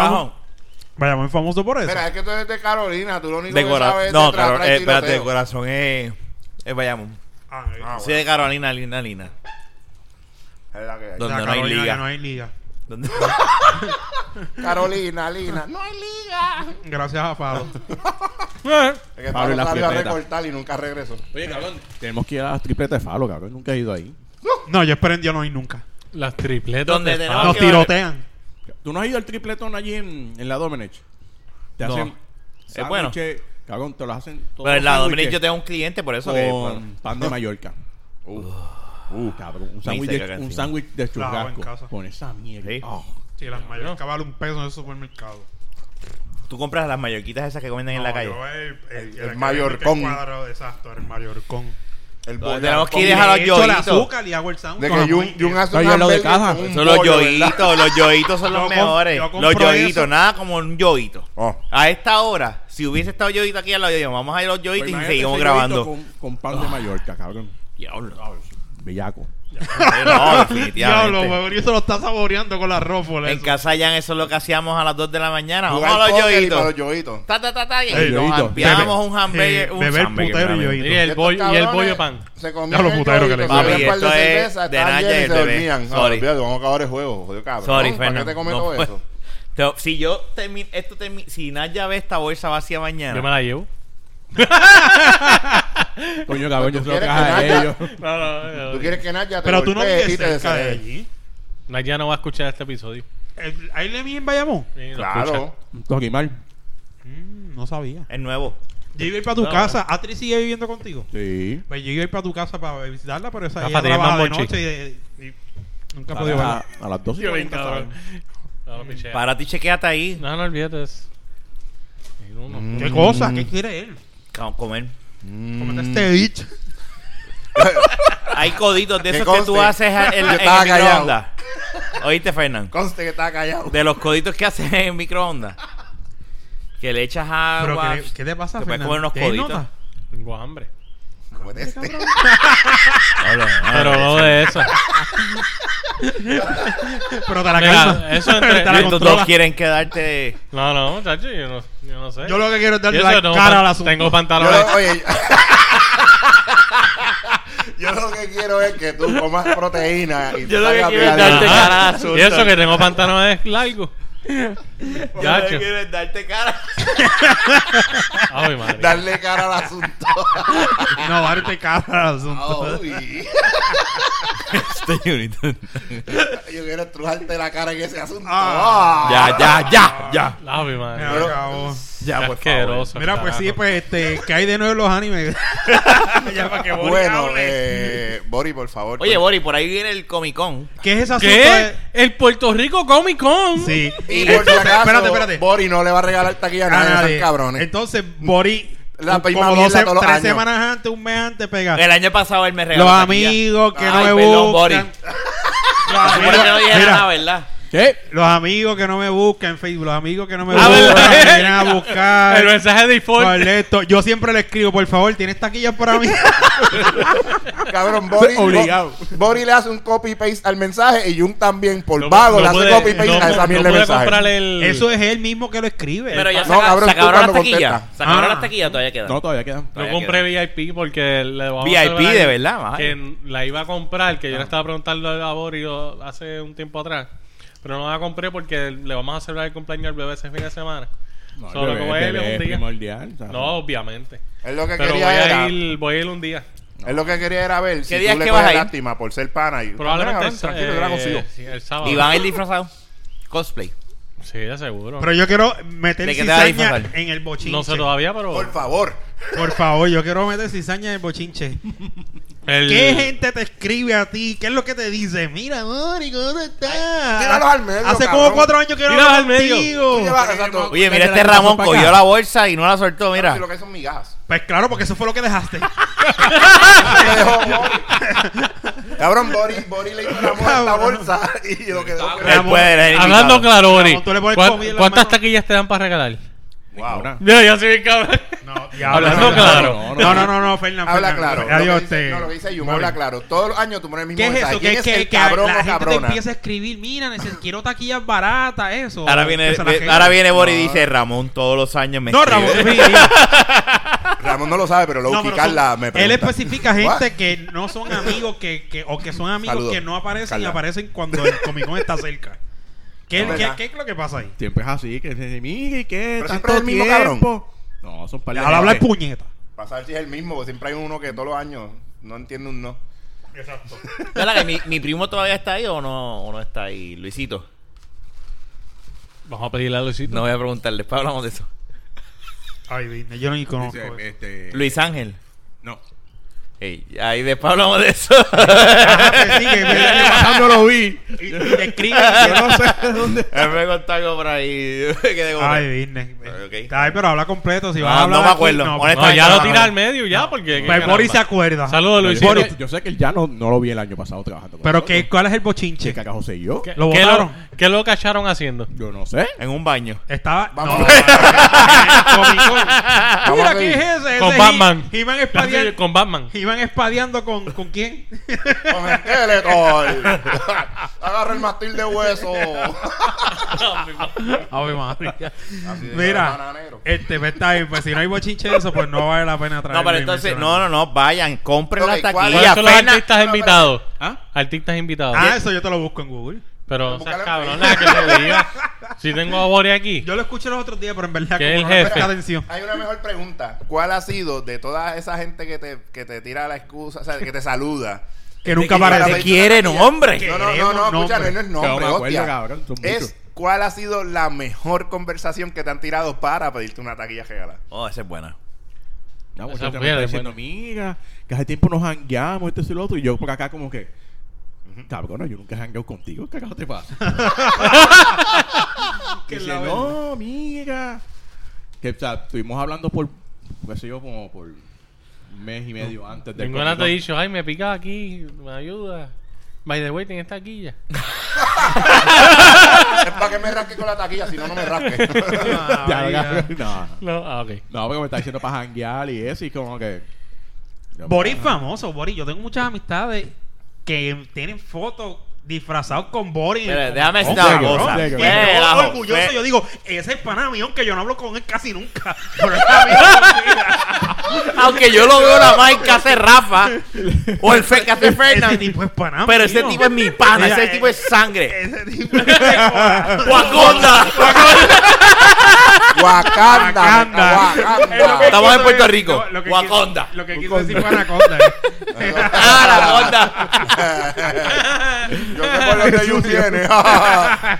Bayamón es famoso por eso. Mira, es que tú eres de Carolina, tú lo único De que corazón. sabes es No, tra- y eh, espérate, de corazón es. Es Bayamón. Ah, eh, Ah, Soy de Carolina, Lina, Lina. Es la que hay. Donde la no hay Carolina liga. no hay liga. ¿Dónde? Carolina, Lina. No hay liga. Gracias a Pablo. Es que Pablo la salió a recortar y nunca regresó. Oye, cabrón, tenemos que ir a las tripletas de Falo, cabrón. Nunca he ido ahí. no, yo espero en Dios no ir nunca. Las tripletas. Donde de. Nos tirotean. ¿Tú no has ido al tripletón allí en, en la Domenech? Te No. hacen. Es bueno. Cabrón, te lo hacen. todos Pero en la Dominic yo tengo un cliente, por eso que. Con bueno. pan de Mallorca. Uh, cabrón. Un sándwich de, un sándwich de churrasco. Con esa mierda. Sí. Oh. Sí, las mayores vale un peso en el supermercado. Tú compras las mallorquitas esas que venden en la calle. yo el, el, El que Mallorcón. vende el cuadro, exacto, el mayorcón. El tenemos que ir a los el yoitos. azúcar y hago el sándwich. De que un lo de caja. Son los yoitos, los yoitos son los mejores. Los yoitos, nada como un yoito. Oh. A esta hora, si hubiese estado yoito aquí al lado, yo vamos a ir a los yoitos Pues y imagínate seguimos grabando. Con, con pan de Mallorca, cabrón. Diablo. Bellaco. No, Diablo, y eso lo está saboreando con la rófola. En eso. casa ya eso es lo que hacíamos a las 2 de la mañana. Vamos a los póker y para los yoitos. yoitos. Ta, ta, ta, ta, y El nos yoito. ampliábamos un hamburger. un beber hamburger, putero y. Y el, Estos bollo, y el cabrones bollo pan. Se Ya comían los el puteros que le se bebían un par de esto es cervezas, de estaban Naya llenos y se bebé. dormían. No, Sorry. olvídate, vamos a acabar el juego, jodido cabrón. Sorry, ¿Para qué Fernando. te comes No todo fue. eso? Pero si yo termino, esto termino, si Naya ve esta bolsa vacía mañana. Yo me la llevo. Coño, cabrón, yo ¿Tú se lo caja que a ellos. No, no, ¿Tú no. quieres que Naya te Pero tú no golpee vives te cerca de allí. Naya no va a escuchar este episodio. El- ¿Hay Lemmy en Bayamón? Sí, lo Claro. Toquimal. Mm, no sabía. Es nuevo. Yo iba a ir para tu No. casa. ¿Atri sigue viviendo contigo? Sí. Pues yo iba a ir para tu casa para visitarla, pero esa Rafa, ella ¿tienes trabaja de noche y, y nunca he podido A, verla. a las 12 y Yo 40, cabrón. No, pichea. Para ti, chequeate ahí. No, no olvides. Hay uno. Mm. ¿Qué cosa? ¿Qué quiere él? Vamos a comer. Cómete este bicho. Hay coditos de esos que tú haces en, en estaba microondas. ¿Oíste, Fernán? Conste que está callado. De los coditos que haces en microondas. Que le echas ¿Pero agua. qué, qué te pasa, Te puedes Fernando? comer unos ¿Tienes coditos. Tengo hambre. Cómete este. Pero no de eso. Pero te la calma. eso entre- Te la Estos dos controla. quieren quedarte. No, no, chacho, yo no, yo no sé. Yo lo que quiero es darle la tengo cara al asunto. Tengo Yo pantalones. lo, oye, yo lo que quiero es que tú comas proteína y Yo lo que salgas quiero es bien. darte Ajá. cara al asunto. Y eso que tengo pantalones largos. Yo lo Chacho. que quiero es darte cara. Ay, madre. Darle cara al asunto. No, darte cara al asunto. Estoy bonito. Yo quiero estrujarte la cara en ese asunto. Ah. Ya, ya, ya, ya. Ay, Me madre. acabó. Ya, por favor. asqueroso, Mira, pues sí, pues este, ¿qué hay de nuevo en los animes? ya para que Bueno, eh, Bori, por favor. Oye, Bori, por ahí viene el Comic Con. ¿Qué es asunto? ¿Qué? de- El Puerto Rico Comic Con. Sí. y por si Entonces, acaso, espérate, espérate. Bori no le va a regalar taquilla a A nadie, nadie. esos cabrones. Entonces, Boris, La como misma dos mierda se- todos los tres años. semanas antes, un mes antes, pega. El año pasado él me regaló. Los taquilla. amigos que no Ay, me perdón, Bori. buscan. Los que no amigos, mira, nada, ¿verdad? ¿Qué? los amigos que no me buscan en Facebook, los amigos que no me Ah, buscan, me vienen a buscar. El mensaje default. Correcto. Yo siempre le escribo, por favor, ¿tienes taquillas para mí? Cabrón, Bori, Obligado. Bo- Bori le hace un copy-paste al mensaje y Jun también, por No- vago, no le hace puede- copy-paste no- a esa no mierda de puede mensaje. el... Eso es él mismo que lo escribe. Pero ya No, se, acab- cabrón, se tú acabaron las cuando taquillas. contestas. Se acabaron Ah. las taquillas, todavía quedan. No, todavía quedan. Yo Todavía compré queda. VIP porque le vamos a VIP de verdad, vaya. Que la iba a comprar, que yo le estaba preguntando a Borio hace un tiempo atrás. Pero no la compré porque le vamos a celebrar el cumpleaños al bebé ese fin de semana. No, Solo el que bebé- voy a ir bebé un es día. primordial, ¿sabes? No, obviamente. Él lo que Pero voy quería era... a ir, voy a ir un día. Él lo que quería era ver si tú es le coges a ir? lástima por ser pana. Y, Probablemente el, tranquilo, yo la consigo. eh, sí, el sábado. Y van a ir disfrazados. Cosplay. Sí, de seguro. Pero yo quiero meter ¿De qué te vas a cizaña disfrazar? en el bochinche. no sé todavía, pero. Por favor. Por favor, yo quiero meter cizaña en el bochinche. el- ¿Qué gente te escribe a ti? ¿Qué es lo que te dice? Mira, Mori, ¿cómo estás? tíralos al medio, Hace cabrón. como cuatro años que no Tíralos hablo al medio. contigo. Tú llevas- exacto. Oye, mira, este Ramón cogió la bolsa y no la soltó, mira. Si lo que son migajas. Pues claro, porque eso fue lo que dejaste. Dejó. Cabrón, Bori, Bori le hizo a la bolsa y él es Hablando claro, Bori. Ramón, tú le pones ¿cuán- comida en la ¿Cuántas taquillas te dan para regalar? Wow. Ninguna. Ya, soy cabrón. No, Hablando claro. No, no, no, no, Fernando. Habla claro. Adiós, dice- te- no, lo que dice Jun, habla claro. Todos los años tú pones el mismo ¿Qué es mensaje. eso? ¿Quién es que, el que cabrón la o gente te empieza a escribir, mira, quiero taquillas baratas, eso. Ahora viene, ahora viene Boris y dice, Ramón todos los años me No, escribe". Ramón, sí, Ramón no lo sabe, pero pero Carla me él pregunta. especifica gente que no son amigos que, que o que son amigos que no aparecen y aparecen cuando el Comic Con está cerca. ¿Qué, No, qué, ¿verdad? qué es lo que pasa ahí? Siempre es así, que se mira y qué, Pero tanto es el mismo tiempo. No, son par de hablar gente. puñeta. Para saber si es el mismo, porque siempre hay uno que todos los años no entiende un no. Exacto. ¿Verdad que mi, mi primo todavía está ahí o no, o no está ahí? Luisito. Vamos a pedirle a Luisito. No voy a preguntarle, después hablamos de eso. Ay, yo no ni conozco. Dice, eso. este, Luis Ángel. No. Ey, ahí después hablamos de eso. Ajá, pues sí, que no lo vi. y, y te escriben. Yo no sé de dónde. Él me contó algo por ahí. Me quedé como- Ay, Disney. Ok. Ay, pero habla completo. Si vas No, a hablar no me aquí, acuerdo. no, Honestamente, No, ya no lo tira al medio ya, porque. qué Pues Boris se acuerda. Saludos, Yo Luisito. sé, que, yo sé que el ya no, no lo vi el año pasado trabajando con Pero que, ¿cuál es el ¿Qué bochinche? cagajo sé yo? ¿Qué, ¿Lo qué votaron? ¿Qué lo cacharon haciendo? Yo no sé. En un baño. Estaba. Vamos. No, Mira, a ¿qué es ese? Con Batman. Con Batman. Iban espadeando con, con quién? Con el Skeletor. Agarra el mastil de hueso. Ave madre. Así de Mira, bananero. este, pues está bien, pues si no hay bochinche de eso, pues no vale la pena traerlo No, pero entonces, no, no, no, vayan, compren Ok, la ¿cuál- ¿Cuáles taquilla. son los artistas invitados? ¿Ah? Artistas invitados. Ah, eso yo te lo busco en Google. Pero, o sea, cabrón, nada que le diga. Si tengo a Bori aquí. Yo lo escuché los otros días, pero en verdad ¿Qué es el no le jefe? atención. Hay una mejor pregunta. ¿Cuál ha sido de toda esa gente que te, que te tira la excusa, o sea, que te saluda? Que nunca para. Te quiere, una no. No, no, no, no, escúchame, no nombre. es nombre, Que no me acuerdo, hostia. cabrón, son muchos. Es cuál ha sido la mejor conversación que te han tirado para pedirte una taquilla regalada. Oh, esa es buena. La Esa me buena, es diciendo, buena. amiga, que hace tiempo nos hangueamos, esto y lo otro. Y yo por acá como que, cabrón, no, yo nunca he hangueado contigo. ¿Qué carajo te pasa? Que Dice, no, amiga. Que, o sea, estuvimos hablando por, qué sé yo, como por un mes y medio antes de Ninguna te ha dicho, ay, me pica aquí, me ayuda. By the way, tienes taquilla. es para que me rasque con la taquilla, si no, no me rasque. Ah, Ya, vaya. ya, no, No, ah, ok. no, porque me está diciendo para hanguear y eso, y como que. Boris famoso, Boris. Yo tengo muchas amistades que tienen fotos disfrazados con Boris. Déjame una serio, cosa. yo, la orgulloso, yo digo, ese es pana mío, aunque yo no hablo con él casi nunca. Pero es amigo mío. Aunque yo lo veo nada más en casa de Rafa o el fe que hace Ese Fernan. tipo es pana Pero ese mío. tipo es mi pana, ese eh, tipo es sangre. Ese tipo es ¡Wakanda! Wakanda. Wakanda. Wakanda. Es lo que Estamos en Puerto decir- Rico. lo que Wakanda. quiso- Lo que quiso decir fue anaconda. eh. ¡Ah, la! Yo sé por dónde you viene. Ah.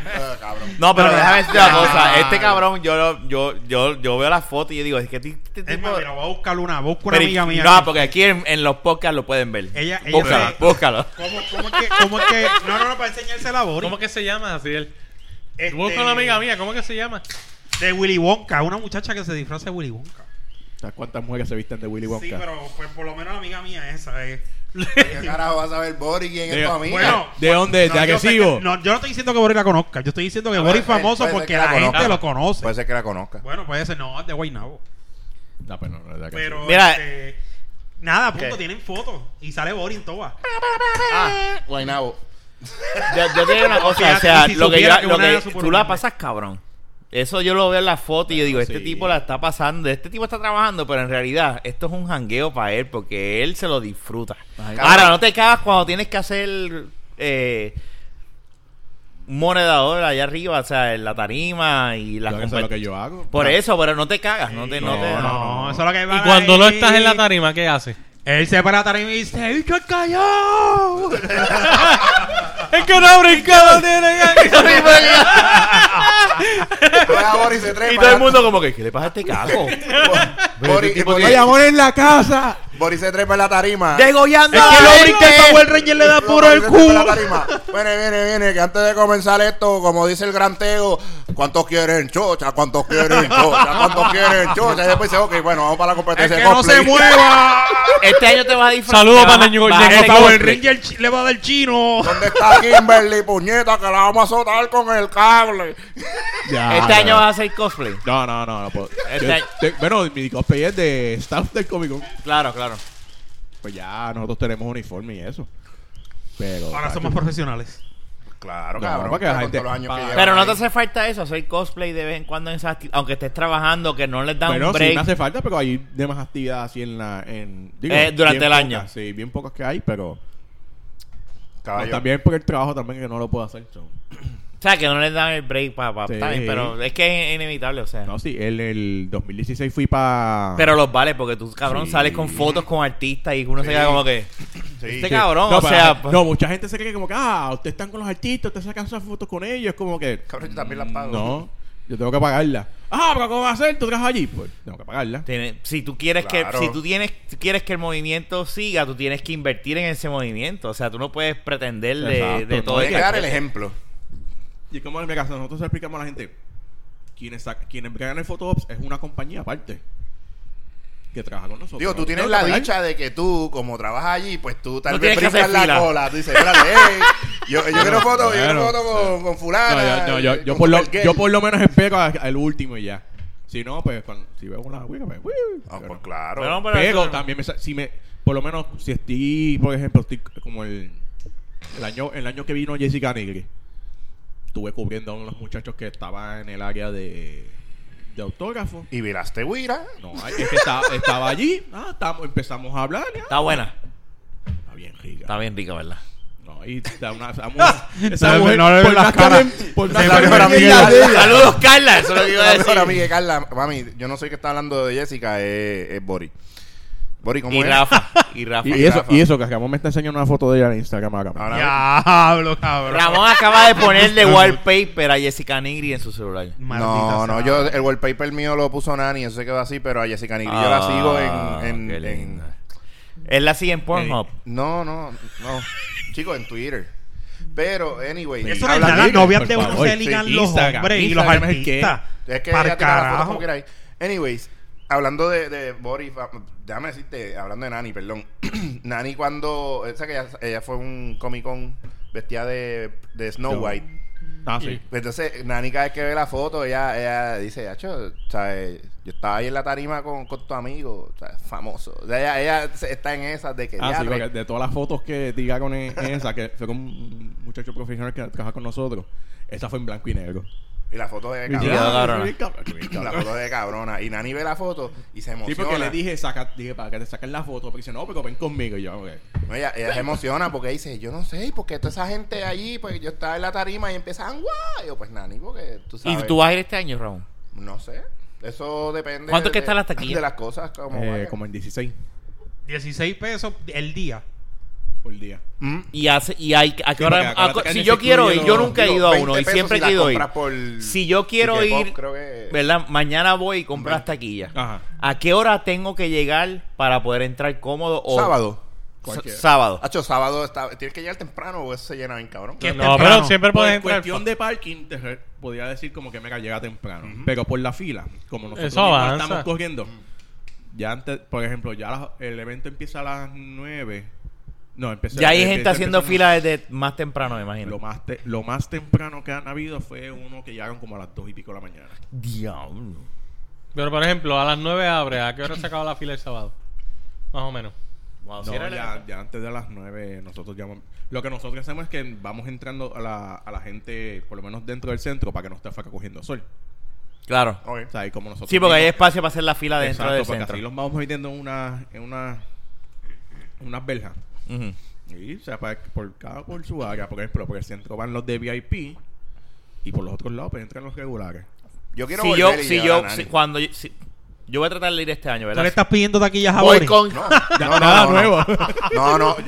No, pero déjame decirte una cosa. Este cabrón, yo, lo- yo, yo, yo veo las fotos y yo digo, es que este Es tipo... más, mira, voy a buscar una, buscar una amiga mía. no, aquí. porque aquí en, en los podcasts lo pueden ver. Ella- búscalo, búscalo. ¿Cómo, cómo es que, cómo es que, no, no, no, para enseñarse la Boris. ¿Cómo que se llama así él? Este, Busca una amiga mía, ¿cómo que se llama? De Willy Wonka, una muchacha que se disfraza de Willy Wonka. ¿Sabes cuántas mujeres se visten de Willy Wonka? Sí, pero pues, por lo menos la amiga mía esa es. ¿Qué carajo vas a ver Boris quién es De- tu amiga? Bueno, ¿De dónde? no, ¿De yo sé agresivo? que- no, yo no estoy diciendo que Boris la conozca. Yo estoy diciendo que Boris es famoso porque que la la gente conozca. lo conoce. Puede ser que la conozca. Bueno, puede ser, no, es de Guaynabo. No, pero no, no es de. Pero, Mira. este, nada, punto, ¿Qué? tienen fotos. Y sale Boris en todas. Ah, Guaynabo. yo, yo te digo una cosa, o sea, si lo que, yo- lo que tú la pasas cabrón. Eso yo lo veo en la foto y yo digo, este Sí. tipo la está pasando, este tipo está trabajando, pero en realidad esto es un jangueo para él porque él se lo disfruta. Ay, Ahora, no te cagas cuando tienes que hacer eh, un monedador allá arriba, o sea, en la tarima y las Yo eso es lo que yo hago. Por No. eso, pero no te cagas, no te... No, No, te no, No, eso es lo que va Y cuando no estás en la tarima, ¿qué haces? Él se para tarima y dice, ¡Bicho el callao! Es que no brincado tiene. Y todo el mundo como que, ¿qué le pasa a este Boris- ¡Hay amor en la casa! Boris se trepa en la tarima. ¡Degollando! Es que gente! brinca el Power Ranger le da puro el culo. Viene, viene, viene, que antes de comenzar esto, como dice el gran Tego, ¿cuántos quieren chocha? ¿Cuántos quieren chocha? ¿Cuántos quieren chocha? Y después dice, ok, bueno, vamos para la ¡Es competencia que no se mueva! Este año te vas a disfrazar. Saludos para Ñengo- Power cosplay. Ranger le va a dar chino. ¿Dónde está Kimberly, puñeta? Que la vamos a azotar con el cable. Ya, Este ya. año vas a hacer cosplay. No, no, no, no. Este Yo- año- te- bueno, mi cosplay es de staff del Comic Con. Claro, claro. Pues ya nosotros tenemos uniforme y eso. Pero. Ahora tacho, somos profesionales. Claro, No, cabrón. porque la con gente todos los años que Pero no te hace falta eso, hacer cosplay de vez en cuando en esas aunque estés trabajando, que no les dan Bueno, un sí break. me hace falta, pero hay demás actividades así en la. En, digo, Eh, durante el año. sí, bien pocas que hay, pero. También por el trabajo también que no lo puedo hacer. so. O sea, que no les dan el break para... Sí. pero es que es inevitable, o sea. No, sí, en el 2016 fui para. Pero los vale, porque tú, cabrón, Sí. sales con fotos con artistas y uno se queda como que... Sí. Este cabrón, no, o sea... pues, no, mucha gente se cree como que, ah, ustedes están con los artistas, ustedes sacan sus fotos con ellos. Es como que. Cabrón, yo también las pago. No, yo tengo que pagarla. Ah, pero ¿cómo va a ser? ¿Tú trabajas allí? Pues tengo que pagarla. tiene- si tú quieres Claro. que si tú tienes quieres que el movimiento siga, tú tienes que invertir en ese movimiento. O sea, tú no puedes pretender de, de todo el que dar el ejemplo. Y como en mi caso, nosotros explicamos a la gente, quienes, quienes bregan el Photoops es una compañía aparte que trabaja con nosotros. Digo, tú No tienes la dicha de que tú, como trabajas allí, pues tú tal No vez brincas la fila. cola. Tú dices, espérate, hey, yo, yo quiero foto, yo quiero foto con, con fulana. No, yo, yo, yo, con por lo, yo por lo menos espero al último y ya. Si no, pues cuando- si veo una wicca, pues. Ah, pues claro. Pero, pero Pero eso- también me, si me, por lo menos, si estoy, por ejemplo, estoy como el, el año, el año que vino Jessica Negri, estuve cubriendo a unos muchachos que estaban en el área de, de autógrafo. Y viraste Wira. No, es que estaba, estaba allí, ah, estamos, empezamos a hablar, ya. Está buena. Está bien rica. Está bien rica, ¿verdad? No, y está una, esa mujer, esa No, mujer, no le ven por las caras. por ella. ella. Saludos, Carla. Eso es lo que iba a decir. mejor amiga de Carla, mami, yo no soy que está hablando de Jessica, es, es Bori. Bori, ¿cómo Y es? Rafa. Y Rafa. Y, y eso, Rafa. y eso, que Ramón me está enseñando una foto de ella en Instagram Diablo, cabrón. Ramón acaba de ponerle wallpaper a Jessica Nigri en su celular. Maldita No, no, yo el wallpaper mío lo puso Nani, eso se quedó así, pero a Jessica Nigri yo la Ah, sigo en, en, qué en- linda. Él la sigue en Pornhub. no, no, no, chicos, en Twitter. Pero anyway, Eso hablando- era las novias de uno se ligan Sí, los Instagram. hombres y los artistas. Es que Para ella tira la foto carajo. como quiera ahí. Anyways, hablando de, de Boris, déjame decirte, hablando de Nani, perdón. Nani cuando, o sea que ella, ella fue un Comic Con vestida de, de Snow White. Ah, sí. Entonces, Nani cada vez que ve la foto, ella, ella dice, Acho, ¿sabes? yo estaba ahí en la tarima con, con tu amigo, ¿sabes? famoso. O sea, ella, ella se- está en esas de que Ah, ya, sí, porque de todas las fotos que diga con e- esa, que fue con un muchacho profesional que trabaja con nosotros, esa fue en blanco y negro. Y la foto de cabrona. La foto de cabrona. Y Nani ve la foto y se Sí, emociona. porque le dije, saca, dije, para que te saquen la foto, porque dice, no, pero ven conmigo. Y yo, ok. No, ella, ella se emociona porque dice, yo no sé, porque toda esa gente allí, pues yo estaba en la tarima y empezaban, guau. Y yo, pues Nani, porque tú ¿Y tú vas a ir este año, Ramón? No sé. Eso depende. ¿Cuánto es que de- está la taquilla? De las cosas como. Eh, como en 16 16 pesos el día. Por día. Mm. Y hace y hay a qué Sí, hora porque a acuérdate co- que si en yo quiero ir, yo nunca he ido a 20 uno y siempre he querido ir. compras por Si yo quiero ir, creo que- ¿verdad? Mañana voy y compro las taquillas. Ajá. ¿A qué hora tengo que llegar para poder entrar cómodo o Sábado. Cualquiera. sábado? Hacho, sábado está, tienes que llegar temprano o eso se llena bien cabrón. ¿Qué? No, temprano. pero siempre Por puedes entrar. cuestión de parking, te podría decir como que mega llega temprano. Pero por la fila, como nosotros estamos corriendo, ya antes, por ejemplo, ya la- el evento empieza a las 9. No, empecé, Ya hay empieza- gente haciendo fila desde más temprano, me Lo imagino. más, te- lo más temprano que han habido fue uno que llegaron como a las 2 y pico de la mañana. Diablo. Pero por ejemplo, a las 9 abre. ¿A qué hora se acaba la fila el sábado? Más o menos. Wow, No, si era ya, ya antes de las 9 nosotros llamamos. Lo que nosotros hacemos es que vamos entrando a la, a la gente, por lo menos dentro del centro, para que no esté faca cogiendo sol. Claro. Ok. O sea, como nosotros Sí, porque hay espacio para hacer la fila dentro Exacto, del porque centro. así los vamos metiendo en una, en una, unas Ujú. Y, o sea, para, por cada por su área, por ejemplo, por el centro van los de VIP y por los otros lados pues entran los regulares. Yo quiero Si volver yo, y si yo, si- cuando yo, si- yo voy a tratar de ir este año, Tú ¿verdad? le estás pidiendo taquillas a Voy con... No, Ya, no, no, nada no, nuevo. No, no.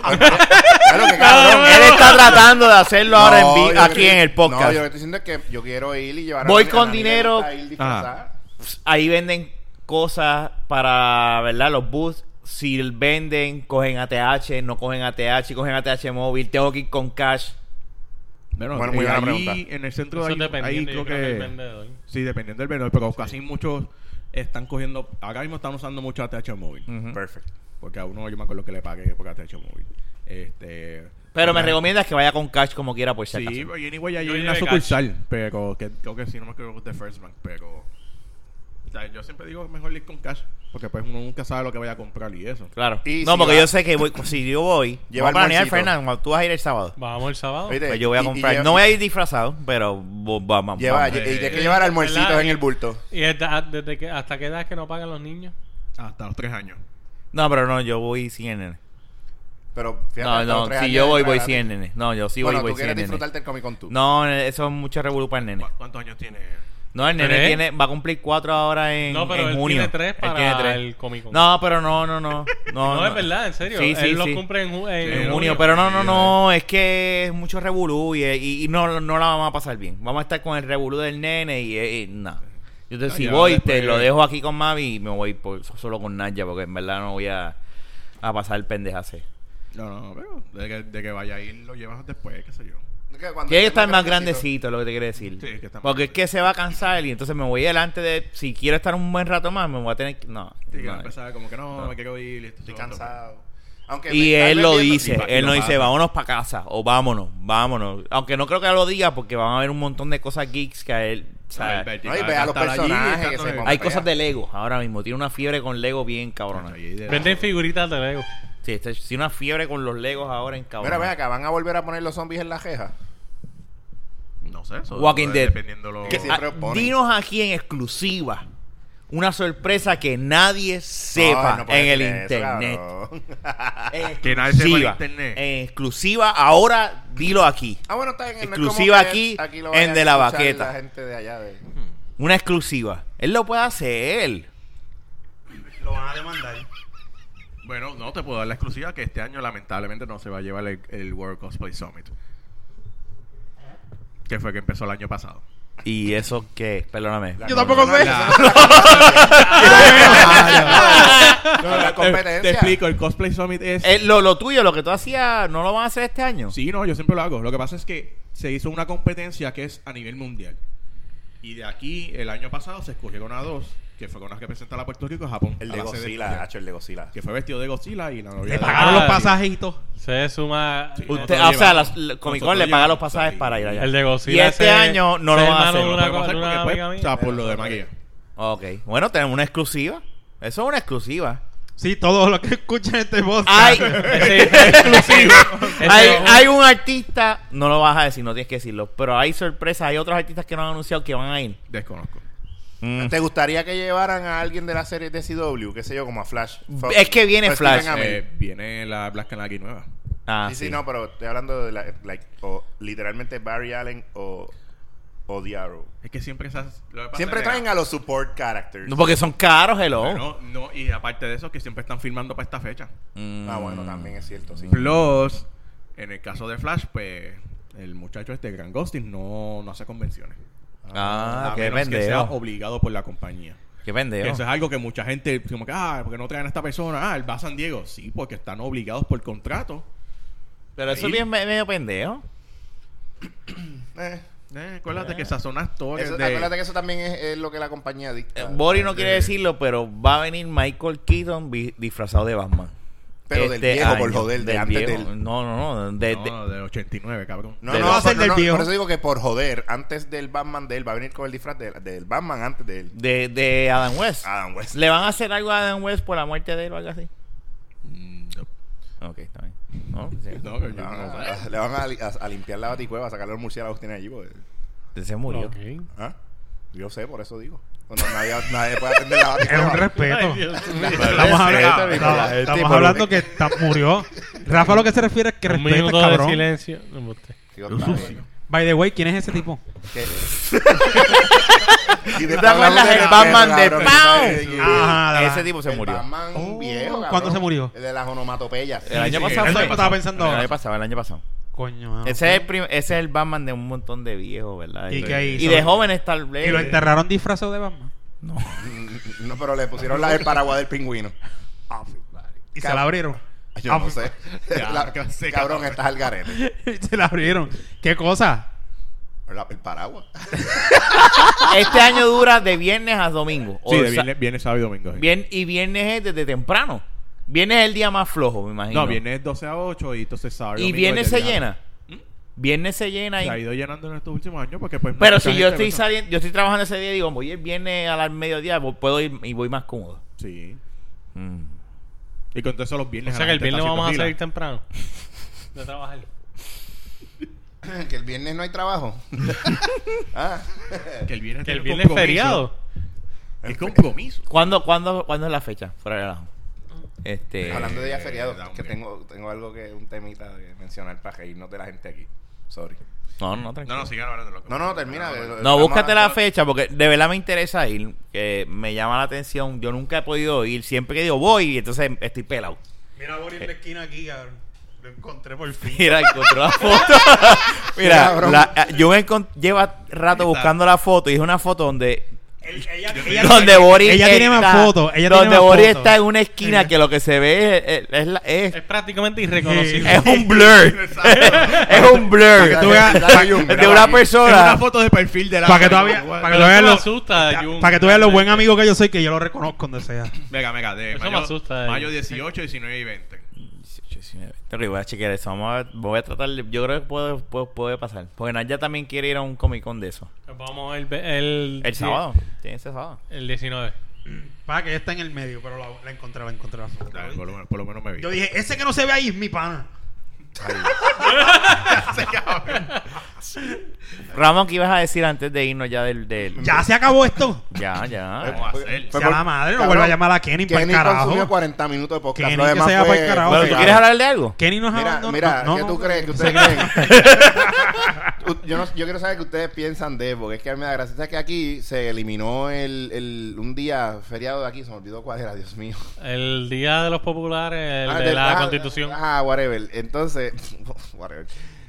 Claro que cabrón. Él está tratando de hacerlo ahora en No, aquí que- en el No, podcast. yo lo que estoy diciendo es que yo quiero ir y llevar Voy a con a dinero. ir. Ahí venden cosas para, ¿verdad? Los booths. Si venden, cogen ATH, no cogen ATH, cogen ATH móvil. Tengo que ir con cash. Bueno, Bueno, muy eh, buena allí pregunta. en el centro Eso de ahí, ahí creo del que... vendedor. Sí, dependiendo del vendedor, pero casi muchos están cogiendo... Ahora mismo están usando mucho ATH móvil. Ujú. Perfecto. Porque a uno yo me acuerdo que le pagué por ATH móvil. Este... Pero me recomiendas que vaya con cash como quiera, por si Sí, acaso. pero anyway, hay Yo una sucursal, pero que, creo que sí, no me acuerdo de First Bank, pero... Sea, yo siempre digo mejor ir con cash, porque pues uno nunca sabe lo que vaya a comprar y eso. Claro. Y no, si porque va- yo sé que voy, si yo voy, Lleva vamos a planear, almuercito. Fernando, cuando tú vas a ir el sábado. Vamos el sábado. Oíste, Pues yo voy a y- y comprar. lleva- no voy a ir disfrazado, pero vo- vamos. Lleva, vamos. y tienes que Eh, llevar almuercitos ¿verdad? en el bulto. ¿Y desde, desde que, hasta qué edad es que no pagan los niños? Hasta los tres años. No, pero no, yo voy sin el nene. Pero fíjate, No, hasta los no, si yo voy, voy sin el nene. No, yo sí bueno, voy, tú voy sin quieres el nene. disfrutarte el Comic Con tú. No, eso es mucho revolú para el nene. ¿Cu- ¿Cuántos años tiene? No, el nene ¿Tres? tiene, va a cumplir cuatro ahora en, no, pero en él junio. tiene tres Él para tiene tres. el Comic Con. No, pero no, no, no. No, No, es verdad, en serio. Sí, él sí, los sí. cumple en, ju- en, junio, pero no, no, no, es que es mucho revolú y, y- y no, no la vamos a pasar bien. Vamos a estar con el revolú del nene y, y no. Yo te, No, si voy, te lo dejo aquí con Mavi y me voy por- solo con Naya porque en verdad no voy a, a pasar pendejase. No, no, pero de que, de que vaya a ir lo llevas después, qué sé yo. Que Tiene que estar más grandecito- grandecito, lo que te quiero decir. Sí, que está más Porque es que se va a cansar y entonces me voy delante de... Si quiero estar un buen rato más, me voy a tener que... No. Sí, que no. empezar como que no, No. me quiero ir. Estoy cansado. Aunque Y él lo dice, él lo no dice, pasa. vámonos para casa o vámonos, vámonos. Aunque no creo que lo diga porque van a haber un montón de cosas geeks que a él... o sea, Ay, Bertie, No, y va ve a los estar allí, personajes que estando se en- pongan- hay cosas de Lego ahora mismo. Tiene una fiebre con Lego bien cabrona. Venden figuritas de Lego. Sí, este- tiene una fiebre con los Legos ahora en cabrón. Mira, ven acá, van a volver a poner los zombies en la jeja. No sé, eso. Walking Dead. Dependiendo lo... Que siempre Ah, ponen. dinos aquí en exclusiva una sorpresa que nadie sepa no en el eso, internet. En Que nadie sepa en exclusiva. internet. En exclusiva, ahora dilo aquí. ah, bueno, está no es Exclusiva que aquí, lo en De la Baqueta. La gente de allá de... Una exclusiva. Él lo puede hacer. Lo van a demandar. Bueno, no te puedo dar la exclusiva que este año lamentablemente no se va a llevar el, el World Cosplay Summit. Que fue que empezó el año pasado. ¿Y eso qué? Perdóname. La- Yo tampoco sé. no, La- no, no, la Te, competencia. te explico, el Cosplay Summit es... Eh, lo, lo tuyo, lo que tú hacías, ¿no lo van a hacer este año? Sí, no, yo siempre lo hago. Lo que pasa es que se hizo una competencia que es a nivel mundial. Y de aquí, el año pasado, se escogieron a dos, que fue con las que presenta la Puerto Rico y Japón. El a de Godzilla. Hacho, el de Godzilla. Que fue vestido de Godzilla y la novia Le pagaron los pasajitos. Se suma. Sí. Usted, Nosotros o sea, las- la- Comic Con le paga los pasajes ahí. para ir allá. El de Y Godzilla. este ese- año no lo van a hacer. No una, hacer pues, o sea, por lo de Maguía. Ok. Bueno, tenemos una exclusiva. Eso es una exclusiva. Sí, todos los que escuchan este podcast. Hay, exclusivo. Hay un artista, no lo vas a decir, no tienes que decirlo, pero hay sorpresas, hay otros artistas que no han anunciado que van a ir. Desconozco. Mm. ¿Te gustaría que llevaran a alguien de la serie de CW? ¿Qué sé yo? Como a Flash. Es que viene Flash. Eh, viene la Black Canary nueva. Ah, sí, sí, sí. no, pero estoy hablando de la, like, o literalmente Barry Allen o, o The Arrow. Es que siempre esas... lo que pasa Siempre traen a los support characters. No, porque son caros, hello. Bueno, no, y aparte de eso, que siempre están filmando para esta fecha. Mm. Ah, bueno, también es cierto, sí. Plus, en el caso de Flash, pues el muchacho este, Gran Ghosting, no, no hace convenciones. Ah, a qué menos que sea obligado por la compañía. Qué Que pendejo. eso es algo que mucha gente, como que, ah, porque no traen a esta persona? Ah, él va a San Diego. Sí, porque están obligados por contrato. Pero eso es bien me- medio pendejo. Eh, Eh, acuérdate que esas son actores eso- de... Acuérdate que eso también es, es lo que la compañía dicta. Eh, Bori no quiere de- decirlo, pero va a venir Michael Keaton disfrazado de Batman. Pero del viejo, por joder, de Del antes viejo. del- No, no, no. de- de- No, del 89, cabrón. No, de- no, va a ser por, del viejo. por eso digo que por joder, antes del Batman de él va a venir con el disfraz de- del Batman antes de él. de, de Adam West. Adam West. ¿Le van a hacer algo a Adam West por la muerte de él o algo así? Mm, no. Ok, está bien. No, sí. No, que yo Le van, no a, sé. le van a li- a- a limpiar la baticueva, a sacarle los murciélagos que tiene allí. porque- Se murió. Ok. ¿Ah? Yo sé, por eso digo. No, nadie, nadie puede atender la Es un respeto. Estamos, hablando, estamos- hablando que ta- murió. Rafa lo que se refiere es que Un respeta, minuto de cabrón. silencio. No, está. By the way, ¿quién es ese tipo? Que- Y ¿Tú de te acuerdas Batman el Batman de cabrón, ¡Pam? ¿sabes? Ajá, Ese tipo se El murió. Batman Oh, viejo, cabrón. ¿cuándo se murió? El de las onomatopeyas. El año pasado estaba pensando El año pasado, el año pasado. Coño, mano. Ese es, el prim- ese es el Batman de un montón de viejos, ¿verdad? ¿Y qué hizo? Y de jóvenes tal vez. ¿Y lo enterraron disfrazado de Batman? No, pero le pusieron la del paraguas del pingüino. Y se la abrieron. Yo no sé. Ya, La- cabrón, cabrón. estás al garete. se la abrieron. ¿Qué cosa? La- el paraguas. Este año dura de viernes a domingo. O Sí, de sea, viernes, viernes, sábado y domingo. sí. bien- y viernes es desde temprano. Viernes es el día más flojo, me imagino. No, viernes 12 a 8 y entonces sábado. Y viernes es se llena. Viernes se llena Se ha y... ido llenando en estos últimos años porque pues Pero si yo estoy saliendo, yo estoy trabajando ese día y digo, voy el viernes a la mediodía, puedo ir y voy más cómodo. Sí. Mm. Y con todo eso los O viernes. sea la que el viernes vamos a salir fila. temprano. De trabajar. que el viernes no hay trabajo. ah. Que el viernes Que el viernes es feriado. Es compromiso. ¿Cuándo, cuándo, ¿Cuándo es la fecha? Fuera de relajo. Este... Hablando de día feriado, un que tengo, tengo algo que, un temita que mencionar para reírnos de la gente aquí. Sorry. No, no, tranquilo. No, no, sigan hablando. loco. No, no, termina. No, eh, búscate la fecha porque de verdad me interesa ir, que me llama la atención. Yo nunca he podido ir, siempre que digo voy, entonces estoy pelado. Mira, Boris en la esquina aquí, cabrón. Lo encontré por fin. Mira, encontré la foto. Mira, Cabrón. la- eh, yo me encont- lleva rato buscando la foto y es una foto donde ella, donde Boris ella tiene está- más fotos. Ella donde tiene más Boris está en una esquina que lo que se ve es, es- es la- es- prácticamente irreconocible. es un blur. es un blur. de una aquí. Es una persona. foto de perfil de la. Para que todavía, para que me lo, asusta, para que tú veas lo buen amigo que yo soy, que yo lo reconozco donde sea. Venga, venga, de Eso me mayo, asusta, eh. mayo 18, 19 y 20. 18, 19. Tengo voy a chequear eso. Vamos a ver, voy a tratar. de- Yo creo que puede, puede, puede pasar. Porque Naya también quiere ir a un Comic Con de eso. Pues Vamos el, el, El sí, sábado. Tiene ese sábado. El 19. Para que ella está en el medio, pero la, la encontré, la encontré. la. Dale, por, lo menos, por lo menos me vi. Yo dije, ese que no se ve ahí es mi pana. Ramón, ¿qué ibas a decir antes de irnos ya del. del Ya se acabó esto. ya, ya. Vamos a hacer. Fue Sea la madre, no cabrón, vuelva a llamar a Kenny para el Kenny carajo. consumió 40 minutos de podcast. Kenny Lo que demás se vaya fue- pa'l carajo. ¿tú quieres hablar de algo? Kenny nos Mira, abandonó. mira, No, ¿qué no, tú no. crees? ¿Qué ustedes creen? yo, no, yo quiero saber qué ustedes piensan de, porque es que a mí me da gracia. ¿Sabes que aquí se eliminó el, el, un día feriado de aquí? Se me olvidó cuál era, Dios mío. El día de los populares, el Ah, de del- la ah, constitución. Ah, whatever. Entonces, whatever.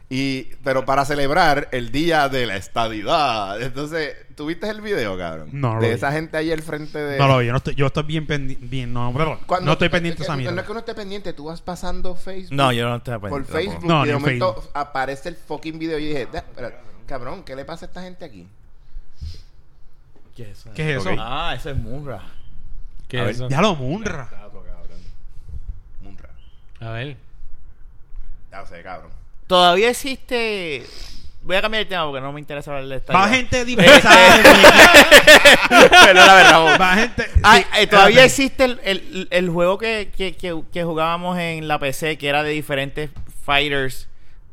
Y, pero para celebrar el día de la estadidad. Entonces, ¿tuviste el video, cabrón? No, lo De vi. esa gente ahí al frente de. No lo vi, yo no estoy, yo estoy bien pendiente. Bien, no, pero Cuando- no estoy pendiente de esa que- mierda. No es que uno esté pendiente, tú vas pasando Facebook. No, yo no estoy por pendiente Facebook tampoco. No, y ni de en momento Facebook. aparece el fucking video y yo dije, "Da, espera, cabrón, ¿qué le pasa a esta gente aquí? ¿Qué es eso? ¿Qué es eso? Ok. Ah, eso es Munra. ¿Qué A es ver, eso? Ya lo Munra. Munra. A ver. Ya lo sé, cabrón. Todavía existe. Voy a cambiar el tema porque no me interesa hablar de esta. Va gente de muñequito. Perdóname, Ramón. Va gente. Ah, sí, eh, todavía espérate. existe el, el, el juego que, que, que, que jugábamos en la PC, que era de diferentes fighters.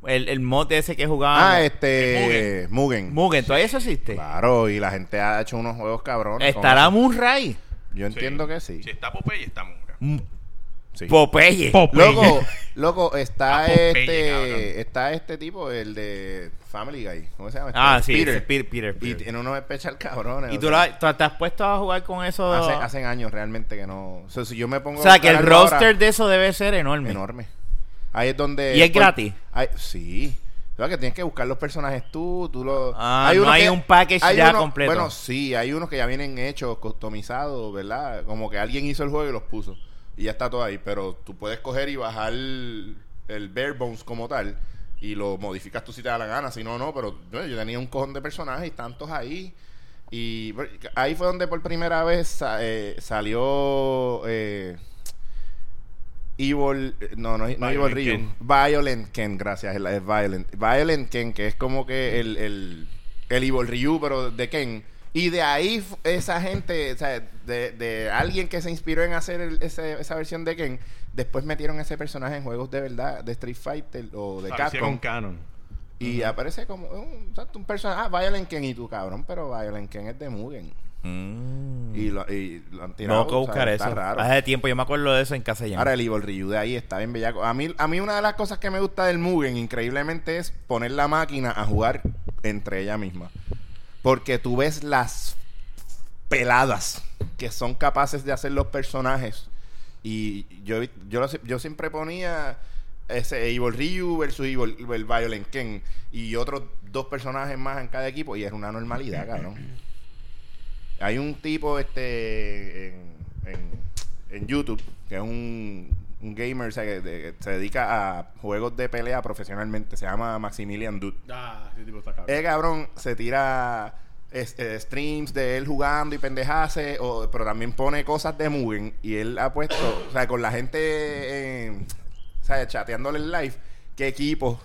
El, el mod ese que jugábamos. Ah, este. Mugen. Mugen, ¿todavía eso existe? Claro, y la gente ha hecho unos juegos cabrones. ¿Estará ahí? Yo entiendo que sí. Si está Popeye, está Munga. Sí. Popeye. Popeye. Loco, loco, está Ah, Popeye, este. cabrón. Está este tipo, el de Family Guy. ¿Cómo se llama? este? ah, sí, Peter. Peter. Peter, Y Peter. tiene unos especial cabrones. ¿Y tú, sea, la- tú te has puesto a jugar con eso? Hace, hacen años realmente que no. O sea, si yo me pongo. o sea, a que el roster ahora, de eso debe ser enorme. enorme. Ahí es donde. ¿Y es por- gratis? hay- sí. O sea, que tienes que buscar los personajes tú, tú los... Ah, no hay un package ya completo. Bueno, sí, hay unos que ya vienen hechos, customizados, ¿verdad? Como que alguien hizo el juego y los puso. Y ya está todo ahí. Pero tú puedes coger y bajar el, el bare bones como tal y lo modificas tú si te da la gana. Si no, no. Pero bueno, yo tenía un cojón de personajes y tantos ahí. Y ahí fue donde por primera vez eh, salió... Eh, Evil, no, no, no Evil Violent Ryu. Ken. Violent Ken, gracias, es Violent. Violent Ken, que es como que el, el, el Evil Ryu, pero de Ken. Y de ahí esa gente, o sea, de, de alguien que se inspiró en hacer el- ese- esa versión de Ken, después metieron ese personaje en juegos de verdad, de Street Fighter o de O Capcom. canon. Y aparece como un, personaje, ah, Violent Ken y tú, cabrón, pero Violent Ken es de Mugen. Mm. Y, lo, y lo han tirado. No, que o sea, buscar está eso. raro. Hace tiempo yo me acuerdo de eso en casa ya. Ahora el Evil Ryu de ahí está bien bellaco. A mí, a mí una de las cosas que me gusta del Mugen, increíblemente, es poner la máquina a jugar entre ella misma. Porque tú ves las peladas que son capaces de hacer los personajes. Y yo, yo, yo siempre ponía ese Evil Ryu versus Evil, el Violent Ken y otros dos personajes más en cada equipo y era una normalidad, cabrón. Hay un tipo este en, en- en YouTube que es un, un gamer o sea, que, de- que se dedica a juegos de pelea profesionalmente. Se llama Maximilian Dude. Ah, ese tipo está cabrón. El cabrón se tira es- eh, streams de él jugando y pendejase, o, pero también pone cosas de Mugen. Y él ha puesto, o sea, con la gente, eh, o sea, chateándole en live, qué equipos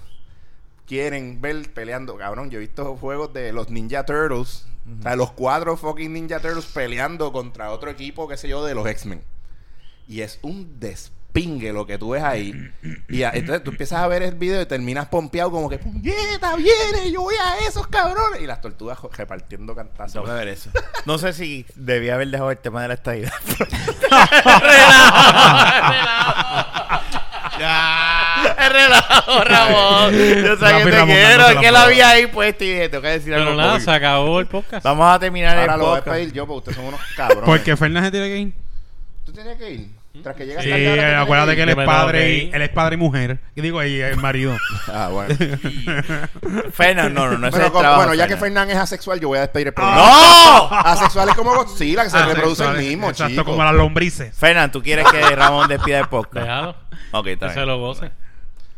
quieren ver peleando. Cabrón, yo he visto juegos de los Ninja Turtles, o sea, los cuatro fucking Ninja Turtles peleando contra otro equipo, qué sé yo, de los X-Men. Y es un despingue lo que tú ves ahí. Y a- entonces tú empiezas a ver el video y terminas pompeado como que, puñeta, viene, yo voy a esos cabrones. Y las tortugas repartiendo cantazos. Tengo que ver eso. No sé si debía haber dejado el tema de la estadía. Es relajo, Ramón. Yo sé Rafi que te quiero. que la vi ahí puesta y dije, tengo que decir algo. Pero nada, se acabó el podcast. Vamos a terminar Ahora el lo voy a podcast. pedir yo porque ustedes son unos cabrones. Porque Fernández tiene que ir. ¿Tú tienes que ir? Tras que llegas Sí, ahora tú acuérdate que él es Yo me tengo padre, que y, ir. él es padre y mujer. ¿Qué digo ahí? El marido. Ah, bueno. Fernan, no, no, no es Bueno, el como- trabajo. bueno, ya que Fernan. Fernán es asexual, yo voy a despedir el programa. ¡No! Asexual es como Godzilla, que se Ah, reproduce el mismo, Exacto, chico. como las lombrices. Fernan, ¿tú quieres que Ramón despida el podcast? Déjalo. Ok, está Que se bien. lo goce.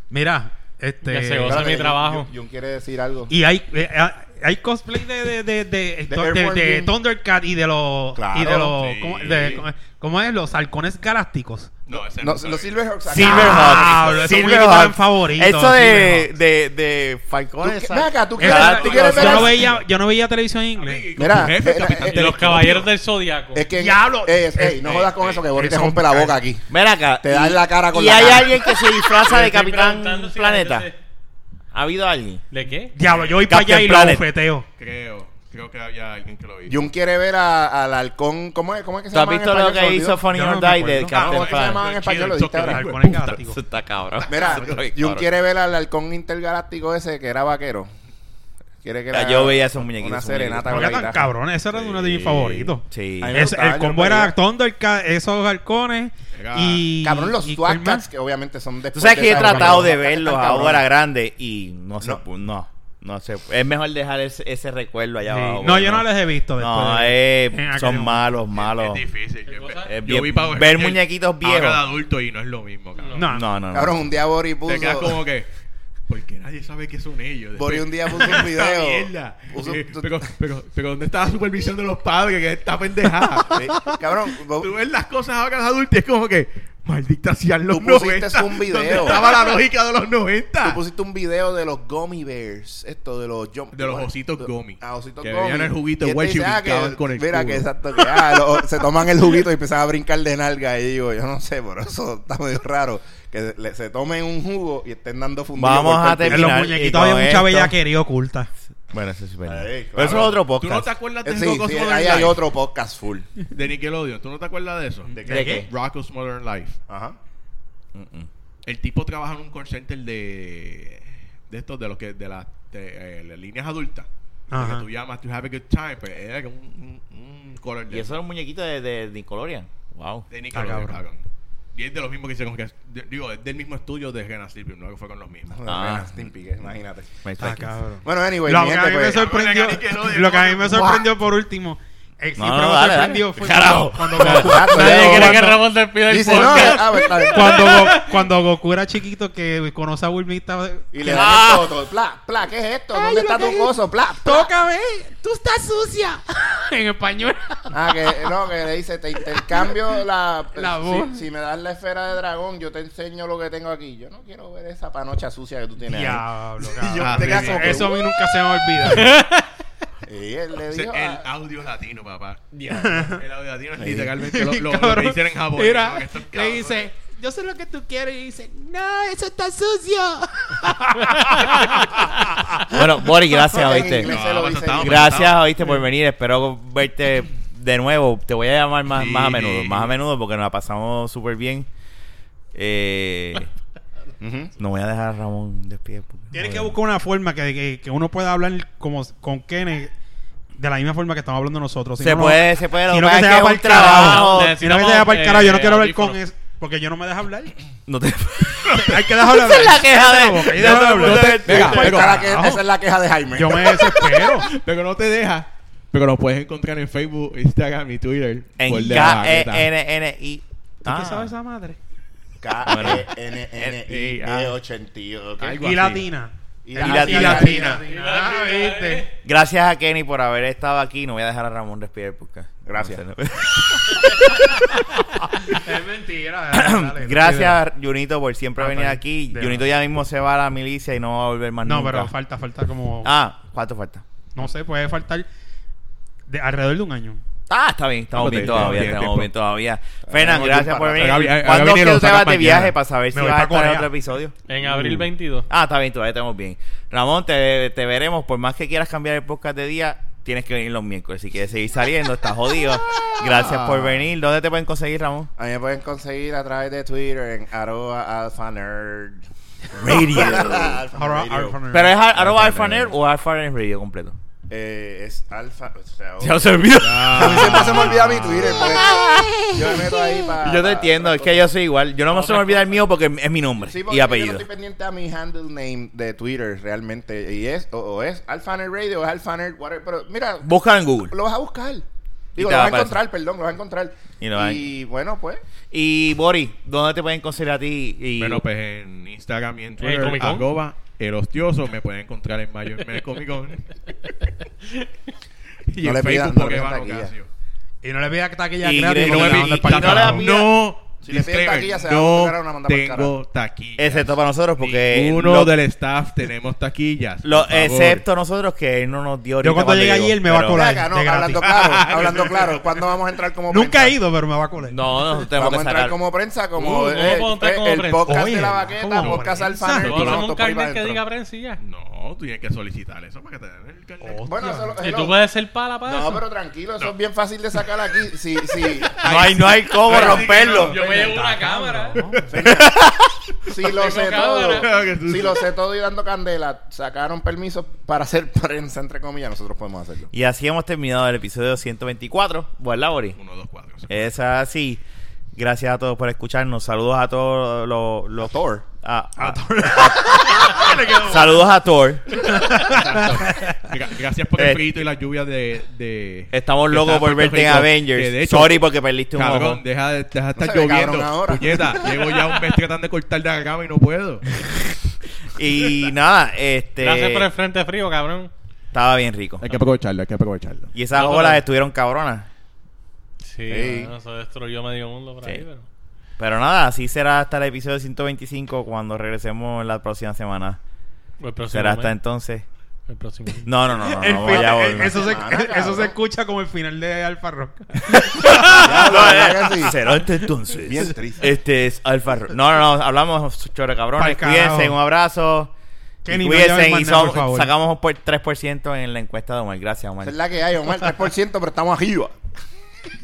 Mira, este. Que se goce. Espérate, mi trabajo. Jun- Jun quiere decir algo. Y hay, eh, hay cosplay de, de, de, de, de, de- de. Thundercat y de los. Claro, y de los. sí. ¿cómo, de- cómo- ¿Cómo es? Los halcones galácticos. No, ese No, no. los Silverhawks. Silverhawks. Ah, eran Silverhawks. favoritos, Eso de, de, de ¿Tú Falcones. ven acá, tú quieres, tú quieres ver yo, no veía, yo no veía televisión en inglés. Mira, jefe, eh, capitán eh, De los caballeros del zodiaco. Es que. Diablo. Eh, Eh, no eh, jodas con eh, eso, que Boris te rompe la boca aquí. Ven acá. Te da en la cara con ¿Y la hay cara. alguien que se disfraza de Capitán Planeta? ¿Ha habido alguien? ¿De qué? Diablo, yo voy para allá y lo Planet. bofeteo. Creo. Creo que había alguien que lo vio. Jun quiere ver a- al halcón. ¿Cómo es, cómo es que se ¿Tú has llama? visto lo que hizo. Funny or Die de Ah, ¿Cómo Captain que se llama Planet? en español? Lo dijiste ahora. Eso está cabrón. Mira, Jun quiere ver al halcón intergaláctico ese que era vaquero. Quiere que Ya, le yo veía esos muñequitos, Una serenata No la tan cabrón, ese era uno de mis Sí. favoritos. Sí. Es- el combo era Thundercat, esos halcones y... Cabrón, los y ¿cuál Twat Cats, más? que obviamente son Tú después sabes de que yo he tratado de verlos cabrones. ahora grande y no sé, No. no, no sé. Es mejor dejar ese, ese recuerdo allá Sí. abajo. No, yo no les he visto después. No, de- eh, son malos, malos. Es difícil. Yo, cosa? Es yo vi ver muñequitos viejos. Ahora de adulto y no es lo mismo, cabrón. No, No, no, no. Cabrón, un día Boris puso. Te quedas como que. Nadie sabe qué son ellos. Boris un día puso un video. mierda. Puso- Eh, pero, pero, pero, ¿dónde está la supervisión de los padres? Que está pendejada. Sí, Cabrón, Bo- Tú ves las cosas ahora de adultos y es como que. Maldita sean los Tú pusiste 90. un video. ¿Dónde estaba la lógica de los 90? tú pusiste un video de los Gummy Bears. Esto, de los jump- De los ositos gummy. Ah, ositos Que gummy. bebían el juguito Y Welch y dice, ah, brincaban que- con el Mira culo. que exacto. Que, ah, lo- se toman el juguito y empiezan a brincar de nalga. Y digo, yo no sé, pero eso está medio raro. Que le- se tomen un jugo y estén dando fundido. Vamos a el En los terminar. muñequitos había mucha bellaquería oculta. Bueno, eso sí es verdad. Ay, Pero eso es otro ¿Tú no te podcast. acuerdas de Eh, Sí, sí, Modern ahí hay otro podcast full. De Nickelodeon. ¿Tú no te acuerdas de eso? ¿De ¿De qué? Rocko's Modern Life. Ajá. El tipo trabaja en un call center de de estos de los que de las de, eh, las líneas adultas. De Ajá. Que tú llamas to have a good time, pues era un, un, un color de, Y eso era un muñequito de, de Nickelodeon. Wow. de Nickelodeon, Ah. Y es de los mismos que hicieron que de- digo, es del mismo estudio de Ren and Stimpy, no que fue con los mismos. Ah. Ah, Stimpy, que imagínate. Ah, cabrón. Bueno, anyway, Lo mi que a gente, mí me pues, sorprendió, lo que a mí me sorprendió por último, eh, No, no, dale, dale. fue Carajo. cuando, cuando Goku, Nadie quiere que Ramón despida el Dice, no, podcast. ah, cuando, Go- cuando Goku era chiquito que conoce a Bulmita Y le Ah. dan el toto. Pla, pla, ¿qué es esto? ¿Dónde está tu coso? Pla, pla. tócame, tú estás sucia en español. Ah, que no, que le dice, te intercambio la... La si- voz. Si, me das la esfera de dragón, yo te enseño lo que tengo aquí. Yo no quiero ver esa panocha sucia que tú tienes ahí. Diablo, yo cabrón. te que, Eso a mí nunca se me olvida. Y él le Ese- dijo... el ah, audio latino, papá. El audio latino es literalmente lo, lo- lo Cabrón. que dicen en Japón. Mira, le dice, yo sé lo que tú quieres. Y dice, no, eso está sucio. Bueno, Boris, gracias, en oíste. inglés No, se lo dice. estaba- Gracias, oíste, por venir. Espero verte de nuevo. Te voy a llamar más, Sí. más a menudo. Más a menudo porque nos la pasamos súper bien. Eh, Ujú. no voy a dejar a Ramón despide. porque- Tienes que buscar una forma que, que, que uno pueda hablar como con Kenneth de la misma forma que estamos hablando nosotros. Si Se no, no- puede, se puede. Si no que se vaya para el carajo. trabajo. Si no que se vaya para el carajo, yo no quiero hablar con eso. Porque yo no me deja hablar. No te... Hay que dejarlo hablar. Esa es la queja de- Esa es la queja de Jaime. Yo me desespero. Pero no te deja. Pero nos puedes encontrar en Facebook, Instagram y Twitter. En. K-E-N-N-I. ¿Tú qué sabes esa madre? K-E-N-N-I-E-82. Algo Y así. latina. Y Y latina. latina. Ah, ¿viste? Gracias a Kenny por haber estado aquí. No voy a dejar a Ramón respirar porque... Gracias. Es mentira. dale, dale. Gracias, Junito, por siempre Ah, venir está aquí. Junito ya mismo se va a la milicia y no va a volver más No, nunca. pero falta, falta como. Ah, ¿cuánto falta? No sé, puede faltar de alrededor de un año. Ah, está bien, estamos bien todavía, estamos bien todavía. Fernan, gracias por venir. ¿Cuándo es que vinilo, tú te saca vas de viaje para saber si vas a estar en otro episodio? En abril 22. Ah, está bien, todavía estamos bien. Ramón, te, te veremos. Por más que quieras cambiar el podcast de día, tienes que venir los miércoles. Si quieres seguir saliendo, estás jodido. Gracias por venir. ¿Dónde te pueden conseguir, Ramón? A mí me pueden conseguir a través de Twitter en arroba alfanerd. Radio. ¿Pero es ar- arroba alfaner o alfaner radio completo? Eh, es alfa. O sea, Ya se olvidó. a mí siempre se me olvida mi Twitter. pues. yo me meto ahí para. Yo te entiendo, es que yo soy igual. Yo no me se me olvida el mío porque es mi nombre Sí, porque y yo apellido. no estoy pendiente a mi handle name de Twitter realmente. Y es, o, o es Alphaner Radio o es Alphaner, whatever. Pero mira, Búscalo en Google. lo vas a buscar. Digo, lo va vas a encontrar, perdón, lo vas a encontrar. Y bueno, pues. Y Boris, ¿dónde te pueden conseguir a ti? Y... Bueno, pues en Instagram y en ¿En Twitter, Comic Con? arroba el hostioso, me pueden encontrar en mayo en el Comic Con. y No en le pidan- Facebook no le Pokémon pidan taquilla. Ocasio. Y no le pidas taquilla Y gratis. Y no porque me la pi- mandan y pa'l no le carajo. pida- no, Si le piden taquilla, se va a buscar una no manda tengo carajo. taquilla. Excepto para nosotros, porque. Uno lo- del staff tenemos taquillas. lo- excepto nosotros, que él no nos dio. Yo cuando llegue allí, él me va a colar. Acá, no, hablando claro, hablando claro. ¿Cuándo vamos a entrar como Nunca prensa? he ido, pero me va a colar. No, nosotros tenemos Vamos a que entrar como prensa, como Uh, ¿cómo eh, eh, como el prensa? podcast Oye, de la baqueta, ¿cómo podcast prensa? Alphaner. ¿Tú y vas a nosotros un carnet que diga prensa y ya? No, tú tienes que solicitar eso para que te den el carnet. Bueno, eso lo- Y hello. tú puedes ser pala para No, eso. pero tranquilo, eso es bien fácil de sacar aquí. Si, si, No hay, no hay cómo Pero- romperlo. Yo me llevo una cámara. si lo sé cámara. todo, Que tú- si lo sé todo y dando candela, sacaron permiso para hacer prensa, entre comillas, nosotros podemos hacerlo. Y así hemos terminado el episodio 124. ¿Verdad, Boris? Uno, dos, cuatro. Es así. Gracias a todos por escucharnos. Saludos a todos los. los Thor. a- a- Saludos a Thor. Gra- Gracias por Eh, el frito y las lluvias de, de Estamos locos por verte en. Avengers. Que de hecho, Sorry porque perdiste un Cabrón, ojo. deja de, deja de estar lloviendo. cabrón ahora. Puñeta, llevo ya un mes tratando de cortar de la cama y no puedo. Y nada, este. Gracias por el frente frío, cabrón. Estaba bien rico. Hay que aprovecharlo, hay que aprovecharlo. Y esas No, olas estuvieron cabronas. Sí, Sí. bueno, eso destruyó medio mundo por ahí, Sí. pero... Pero nada, así será hasta el episodio 125 cuando regresemos la próxima semana. El próximo Será hasta mes. entonces. El próximo. No, no, no, no. El no, ya eh, volvemos. eso, se, Semana, eso se escucha como el final de Alfa Rock. Ya, que sí. Será hasta entonces. Bien triste. Este es Alfa Ro- No, no, no. Hablamos chore cabrones. Cuídense, un abrazo. Kenny, Y no cuídense y favor. sacamos un por- 3% en la encuesta de Omar. Gracias, Omar. Es la que hay, Omar, 3%, pero estamos arriba.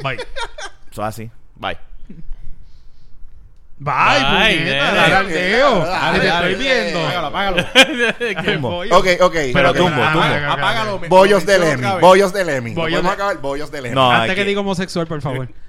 Bye. Eso así. Bye. Bye, Bye, puñeta, dale. Dale, Te estoy viendo. Apágalo, apágalo. Bollo. Ok, ok. Pero tumbo, Ah, tumbo. ok, ok, Apágalo. Bollos me de menciono Lemmy, otra vez. bollos de Lemmy. Bollos Podemos de- acabar bollos de Lemmy. No, Antes aquí- que diga homosexual, por favor.